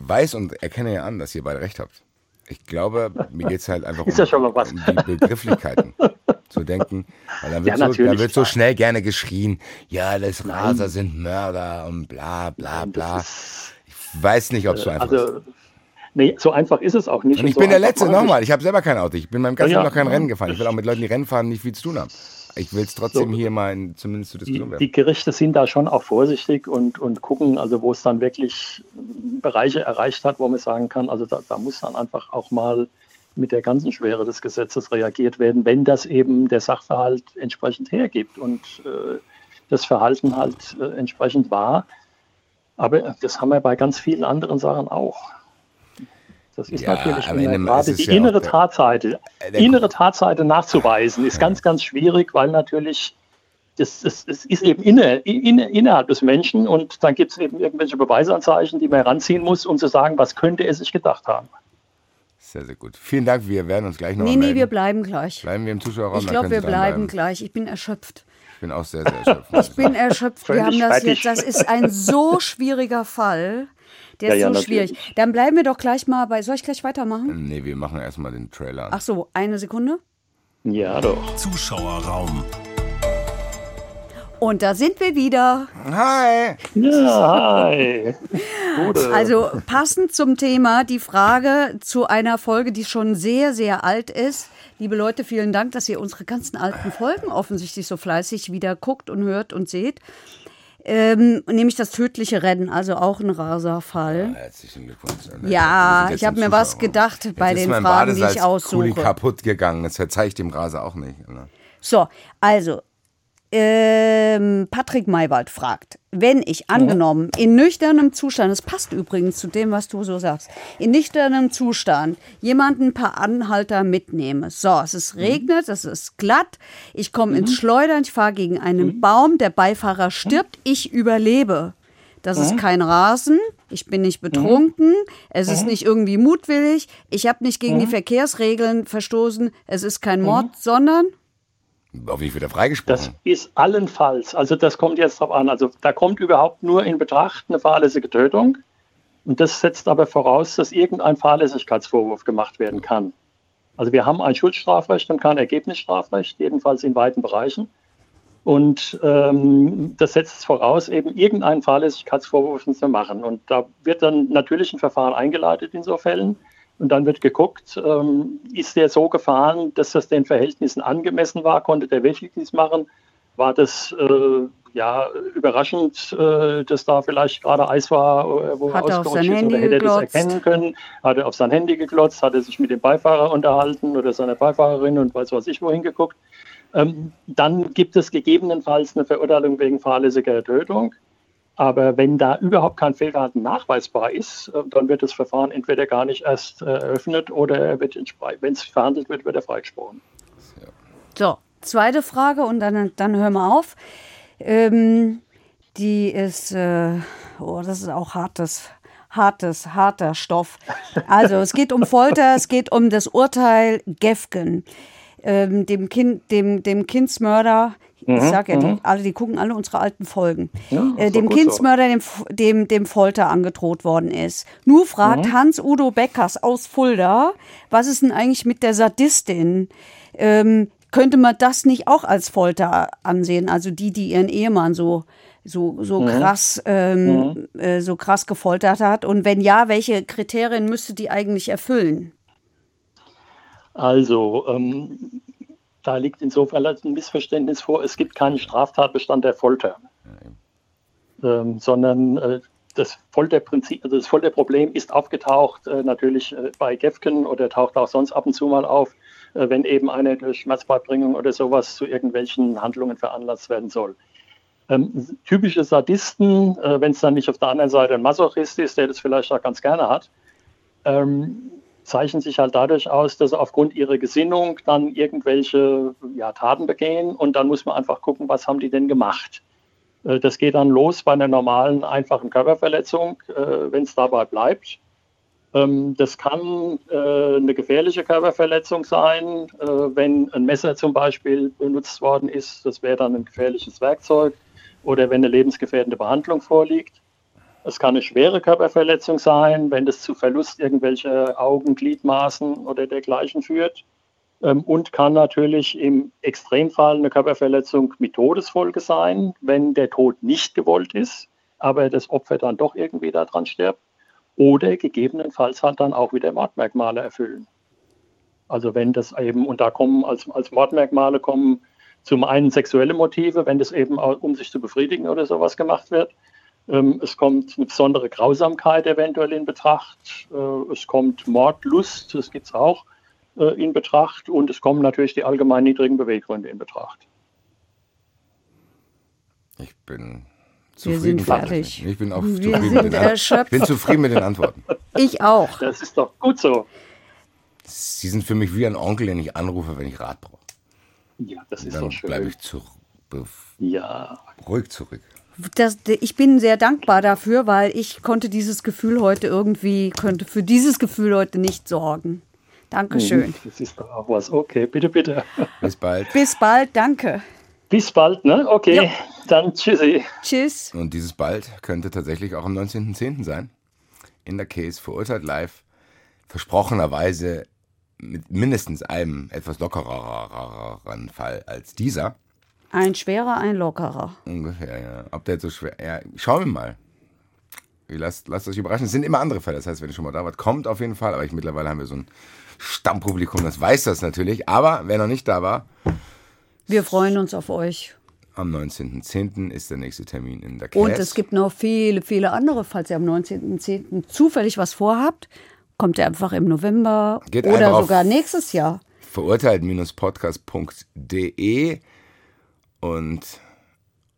weiß und erkenne ja an, dass ihr beide recht habt. Ich glaube, mir geht es halt einfach um, ja um, die Begrifflichkeiten zu denken. Weil dann wird, ja, so, dann wird so schnell gerne geschrien, ja, das Raser sind Mörder und bla bla bla. Ich weiß nicht, ob es so einfach also, ist. Nee, so einfach ist es auch nicht. Und ich und bin so der Letzte, nochmal, ich habe selber kein Auto. Ich bin meinem ganzen ja, noch kein Rennen gefahren. Ich will auch mit Leuten, die Rennen fahren, nicht viel zu tun haben. Ich will es trotzdem so, hier mal in, zumindest zur Diskussion werfen. Die Gerichte sind da schon auch vorsichtig und, und gucken, also wo es dann wirklich Bereiche erreicht hat, wo man sagen kann, also da, da muss dann einfach auch mal mit der ganzen Schwere des Gesetzes reagiert werden, wenn das eben der Sachverhalt entsprechend hergibt und äh, das Verhalten halt äh, entsprechend war. Aber das haben wir bei ganz vielen anderen Sachen auch. Das ist ja, natürlich gerade die ja innere Tatseite. Die innere Tatseite nachzuweisen ist ganz, ganz schwierig, weil natürlich das, das, das ist eben inne, inne, innerhalb des Menschen und dann gibt es eben irgendwelche Beweisanzeichen, die man heranziehen muss, um zu sagen, was könnte er sich gedacht haben. Sehr, sehr gut. Vielen Dank. Wir werden uns gleich noch. Nee, nee, wir bleiben gleich. Bleiben wir im Zuschauerraum? Ich glaube, wir bleiben gleich. Ich bin erschöpft. Ich bin auch sehr, sehr erschöpft. ich bin erschöpft. Wir haben das jetzt. Das ist ein so schwieriger Fall. Der ist ja, so schwierig. Dann bleiben wir doch gleich mal bei. Soll ich gleich weitermachen? Nee, wir machen erstmal den Trailer. Ach so, eine Sekunde. Ja, doch. Zuschauerraum. Und da sind wir wieder. Hi. Ja, hi. Also passend zum Thema die Frage zu einer Folge, die schon sehr, sehr alt ist. Liebe Leute, vielen Dank, dass ihr unsere ganzen alten Folgen offensichtlich so fleißig wieder guckt und hört und seht. Ähm, nämlich das tödliche Rennen, also auch ein Raserfall. Ja, herzlichen Glückwunsch. Ja, ich habe mir was gedacht bei den Fragen, die ich aussuche. kaputt gegangen, das verzeih ich dem Raser auch nicht. Ne? So, also ähm, Patrick Maywald fragt, wenn ich angenommen in nüchternem Zustand, das passt übrigens zu dem, was du so sagst, in nüchternem Zustand jemanden ein paar Anhalter mitnehme. So, es ist mhm. regnet, es ist glatt, ich komme mhm. ins Schleudern, ich fahre gegen einen mhm. Baum, der Beifahrer stirbt, ich überlebe. Das ist mhm. kein Rasen, ich bin nicht mhm. betrunken, es ist nicht irgendwie mutwillig, ich habe nicht gegen die Verkehrsregeln verstoßen, es ist kein Mord, sondern auf wie wieder freigesprochen? Das ist allenfalls. Also das kommt jetzt drauf an. Also da kommt überhaupt nur in Betracht eine fahrlässige Tötung. Und das setzt aber voraus, dass irgendein Fahrlässigkeitsvorwurf gemacht werden kann. Also wir haben ein Schuldstrafrecht und kein Ergebnisstrafrecht, jedenfalls in weiten Bereichen. Und ähm, das setzt voraus, eben irgendeinen Fahrlässigkeitsvorwurf zu machen. Und da wird dann natürlich ein Verfahren eingeleitet in so Fällen. Und dann wird geguckt, ähm, ist der so gefahren, dass das den Verhältnissen angemessen war? Konnte der wirklich dies machen? War das äh, ja überraschend, äh, dass da vielleicht gerade Eis war, äh, wo er sein Handy oder hätte er das erkennen können? Hat er auf sein Handy geglotzt? Hat er sich mit dem Beifahrer unterhalten oder seiner Beifahrerin und weiß was ich wohin geguckt? Ähm, dann gibt es gegebenenfalls eine Verurteilung wegen fahrlässiger Tötung. Aber wenn da überhaupt kein Fehlverhalten nachweisbar ist, äh, dann wird das Verfahren entweder gar nicht erst äh, eröffnet oder wenn es verhandelt wird, wird er freigesprochen. So, zweite Frage und dann, dann hören wir auf. Ähm, die ist, äh, oh, das ist auch hartes, hartes, harter Stoff. Also es geht um Folter, es geht um das Urteil Gefgen, ähm, dem, kind, dem, dem Kindsmörder ich mhm, sag ja, die, mhm. alle, die gucken alle unsere alten Folgen. Ja, äh, dem Kindsmörder, dem, dem, dem Folter angedroht worden ist. Nur fragt mhm. Hans-Udo Beckers aus Fulda, was ist denn eigentlich mit der Sadistin? Ähm, könnte man das nicht auch als Folter ansehen? Also die, die ihren Ehemann so so, so mhm. krass ähm, mhm. äh, so krass gefoltert hat und wenn ja, welche Kriterien müsste die eigentlich erfüllen? Also ähm, da liegt insofern ein Missverständnis vor. Es gibt keinen Straftatbestand der Folter, ähm, sondern äh, das Folterprinzip, also das Folterproblem ist aufgetaucht äh, natürlich äh, bei Gefken oder taucht auch sonst ab und zu mal auf, äh, wenn eben einer durch Schmerzbeibringung oder sowas zu irgendwelchen Handlungen veranlasst werden soll. Ähm, typische Sadisten, äh, wenn es dann nicht auf der anderen Seite ein Masochist ist, der das vielleicht auch ganz gerne hat, ähm, zeichnen sich halt dadurch aus, dass sie aufgrund ihrer Gesinnung dann irgendwelche ja, Taten begehen und dann muss man einfach gucken, was haben die denn gemacht. Äh, das geht dann los bei einer normalen, einfachen Körperverletzung, äh, wenn es dabei bleibt. Ähm, das kann äh, eine gefährliche Körperverletzung sein, wenn ein Messer zum Beispiel benutzt worden ist. Das wäre dann ein gefährliches Werkzeug oder wenn eine lebensgefährdende Behandlung vorliegt. Es kann eine schwere Körperverletzung sein, wenn das zu Verlust irgendwelcher Augen, Gliedmaßen oder dergleichen führt. Ähm, und kann natürlich im Extremfall eine Körperverletzung mit Todesfolge sein, wenn der Tod nicht gewollt ist, aber das Opfer dann doch irgendwie daran stirbt. Oder gegebenenfalls halt dann auch wieder Mordmerkmale erfüllen. Also wenn das eben, und da kommen als, als Mordmerkmale kommen zum einen sexuelle Motive, wenn das eben um sich zu befriedigen oder sowas gemacht wird. Ähm, es kommt eine besondere Grausamkeit eventuell in Betracht. Äh, es kommt Mordlust, das gibt es auch äh, in Betracht. Und es kommen natürlich die allgemein niedrigen Beweggründe in Betracht. Ich bin Wir sind fertig. Ich bin auch Wir zufrieden, sind mit den, ich bin zufrieden mit den Antworten. Ich auch. Das ist doch gut so. Sie sind für mich wie ein Onkel, den ich anrufe, wenn ich Rat brauche. Ja, das ist Dann doch schön. bleibe ich zurück. Ja. Ruhig zurück. Das, ich bin sehr dankbar dafür, weil ich konnte dieses Gefühl heute irgendwie, könnte für dieses Gefühl heute nicht sorgen. Dankeschön. Das ist doch auch was. Okay, bitte, bitte. Bis bald. Bis bald, danke. Bis bald, ne? Okay, ja. dann tschüssi. Tschüss. Und dieses bald könnte tatsächlich auch am 19.10. sein. In der Case verurteilt live. Versprochenerweise mit mindestens einem etwas lockereren Fall als dieser. Ein schwerer, ein lockerer. Ungefähr, ja. Ob der jetzt so schwer. Ja, schauen wir mal. Lasst, lasst euch überraschen. Es sind immer andere Fälle. Das heißt, wenn ihr schon mal da wart, kommt auf jeden Fall. Aber ich, mittlerweile haben wir so ein Stammpublikum, das weiß das natürlich. Aber wer noch nicht da war. Wir freuen uns auf euch. Am 19.10. ist der nächste Termin in der Käse. Und es gibt noch viele, viele andere. Falls ihr am 19.10. zufällig was vorhabt, kommt ihr einfach im November Geht oder sogar nächstes Jahr. Verurteilt-podcast.de und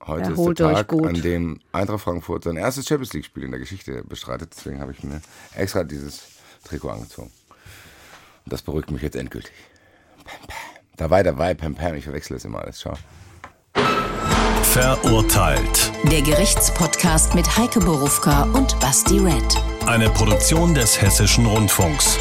heute ist der Tag, an dem Eintracht Frankfurt sein erstes Champions League-Spiel in der Geschichte bestreitet. Deswegen habe ich mir extra dieses Trikot angezogen. Und das beruhigt mich jetzt endgültig. Pam, pam. Dabei, dabei, pam, pam. Ich verwechsel das immer alles. Ciao. Verurteilt. Der Gerichtspodcast mit Heike Borufka und Basti Red. Eine Produktion des Hessischen Rundfunks.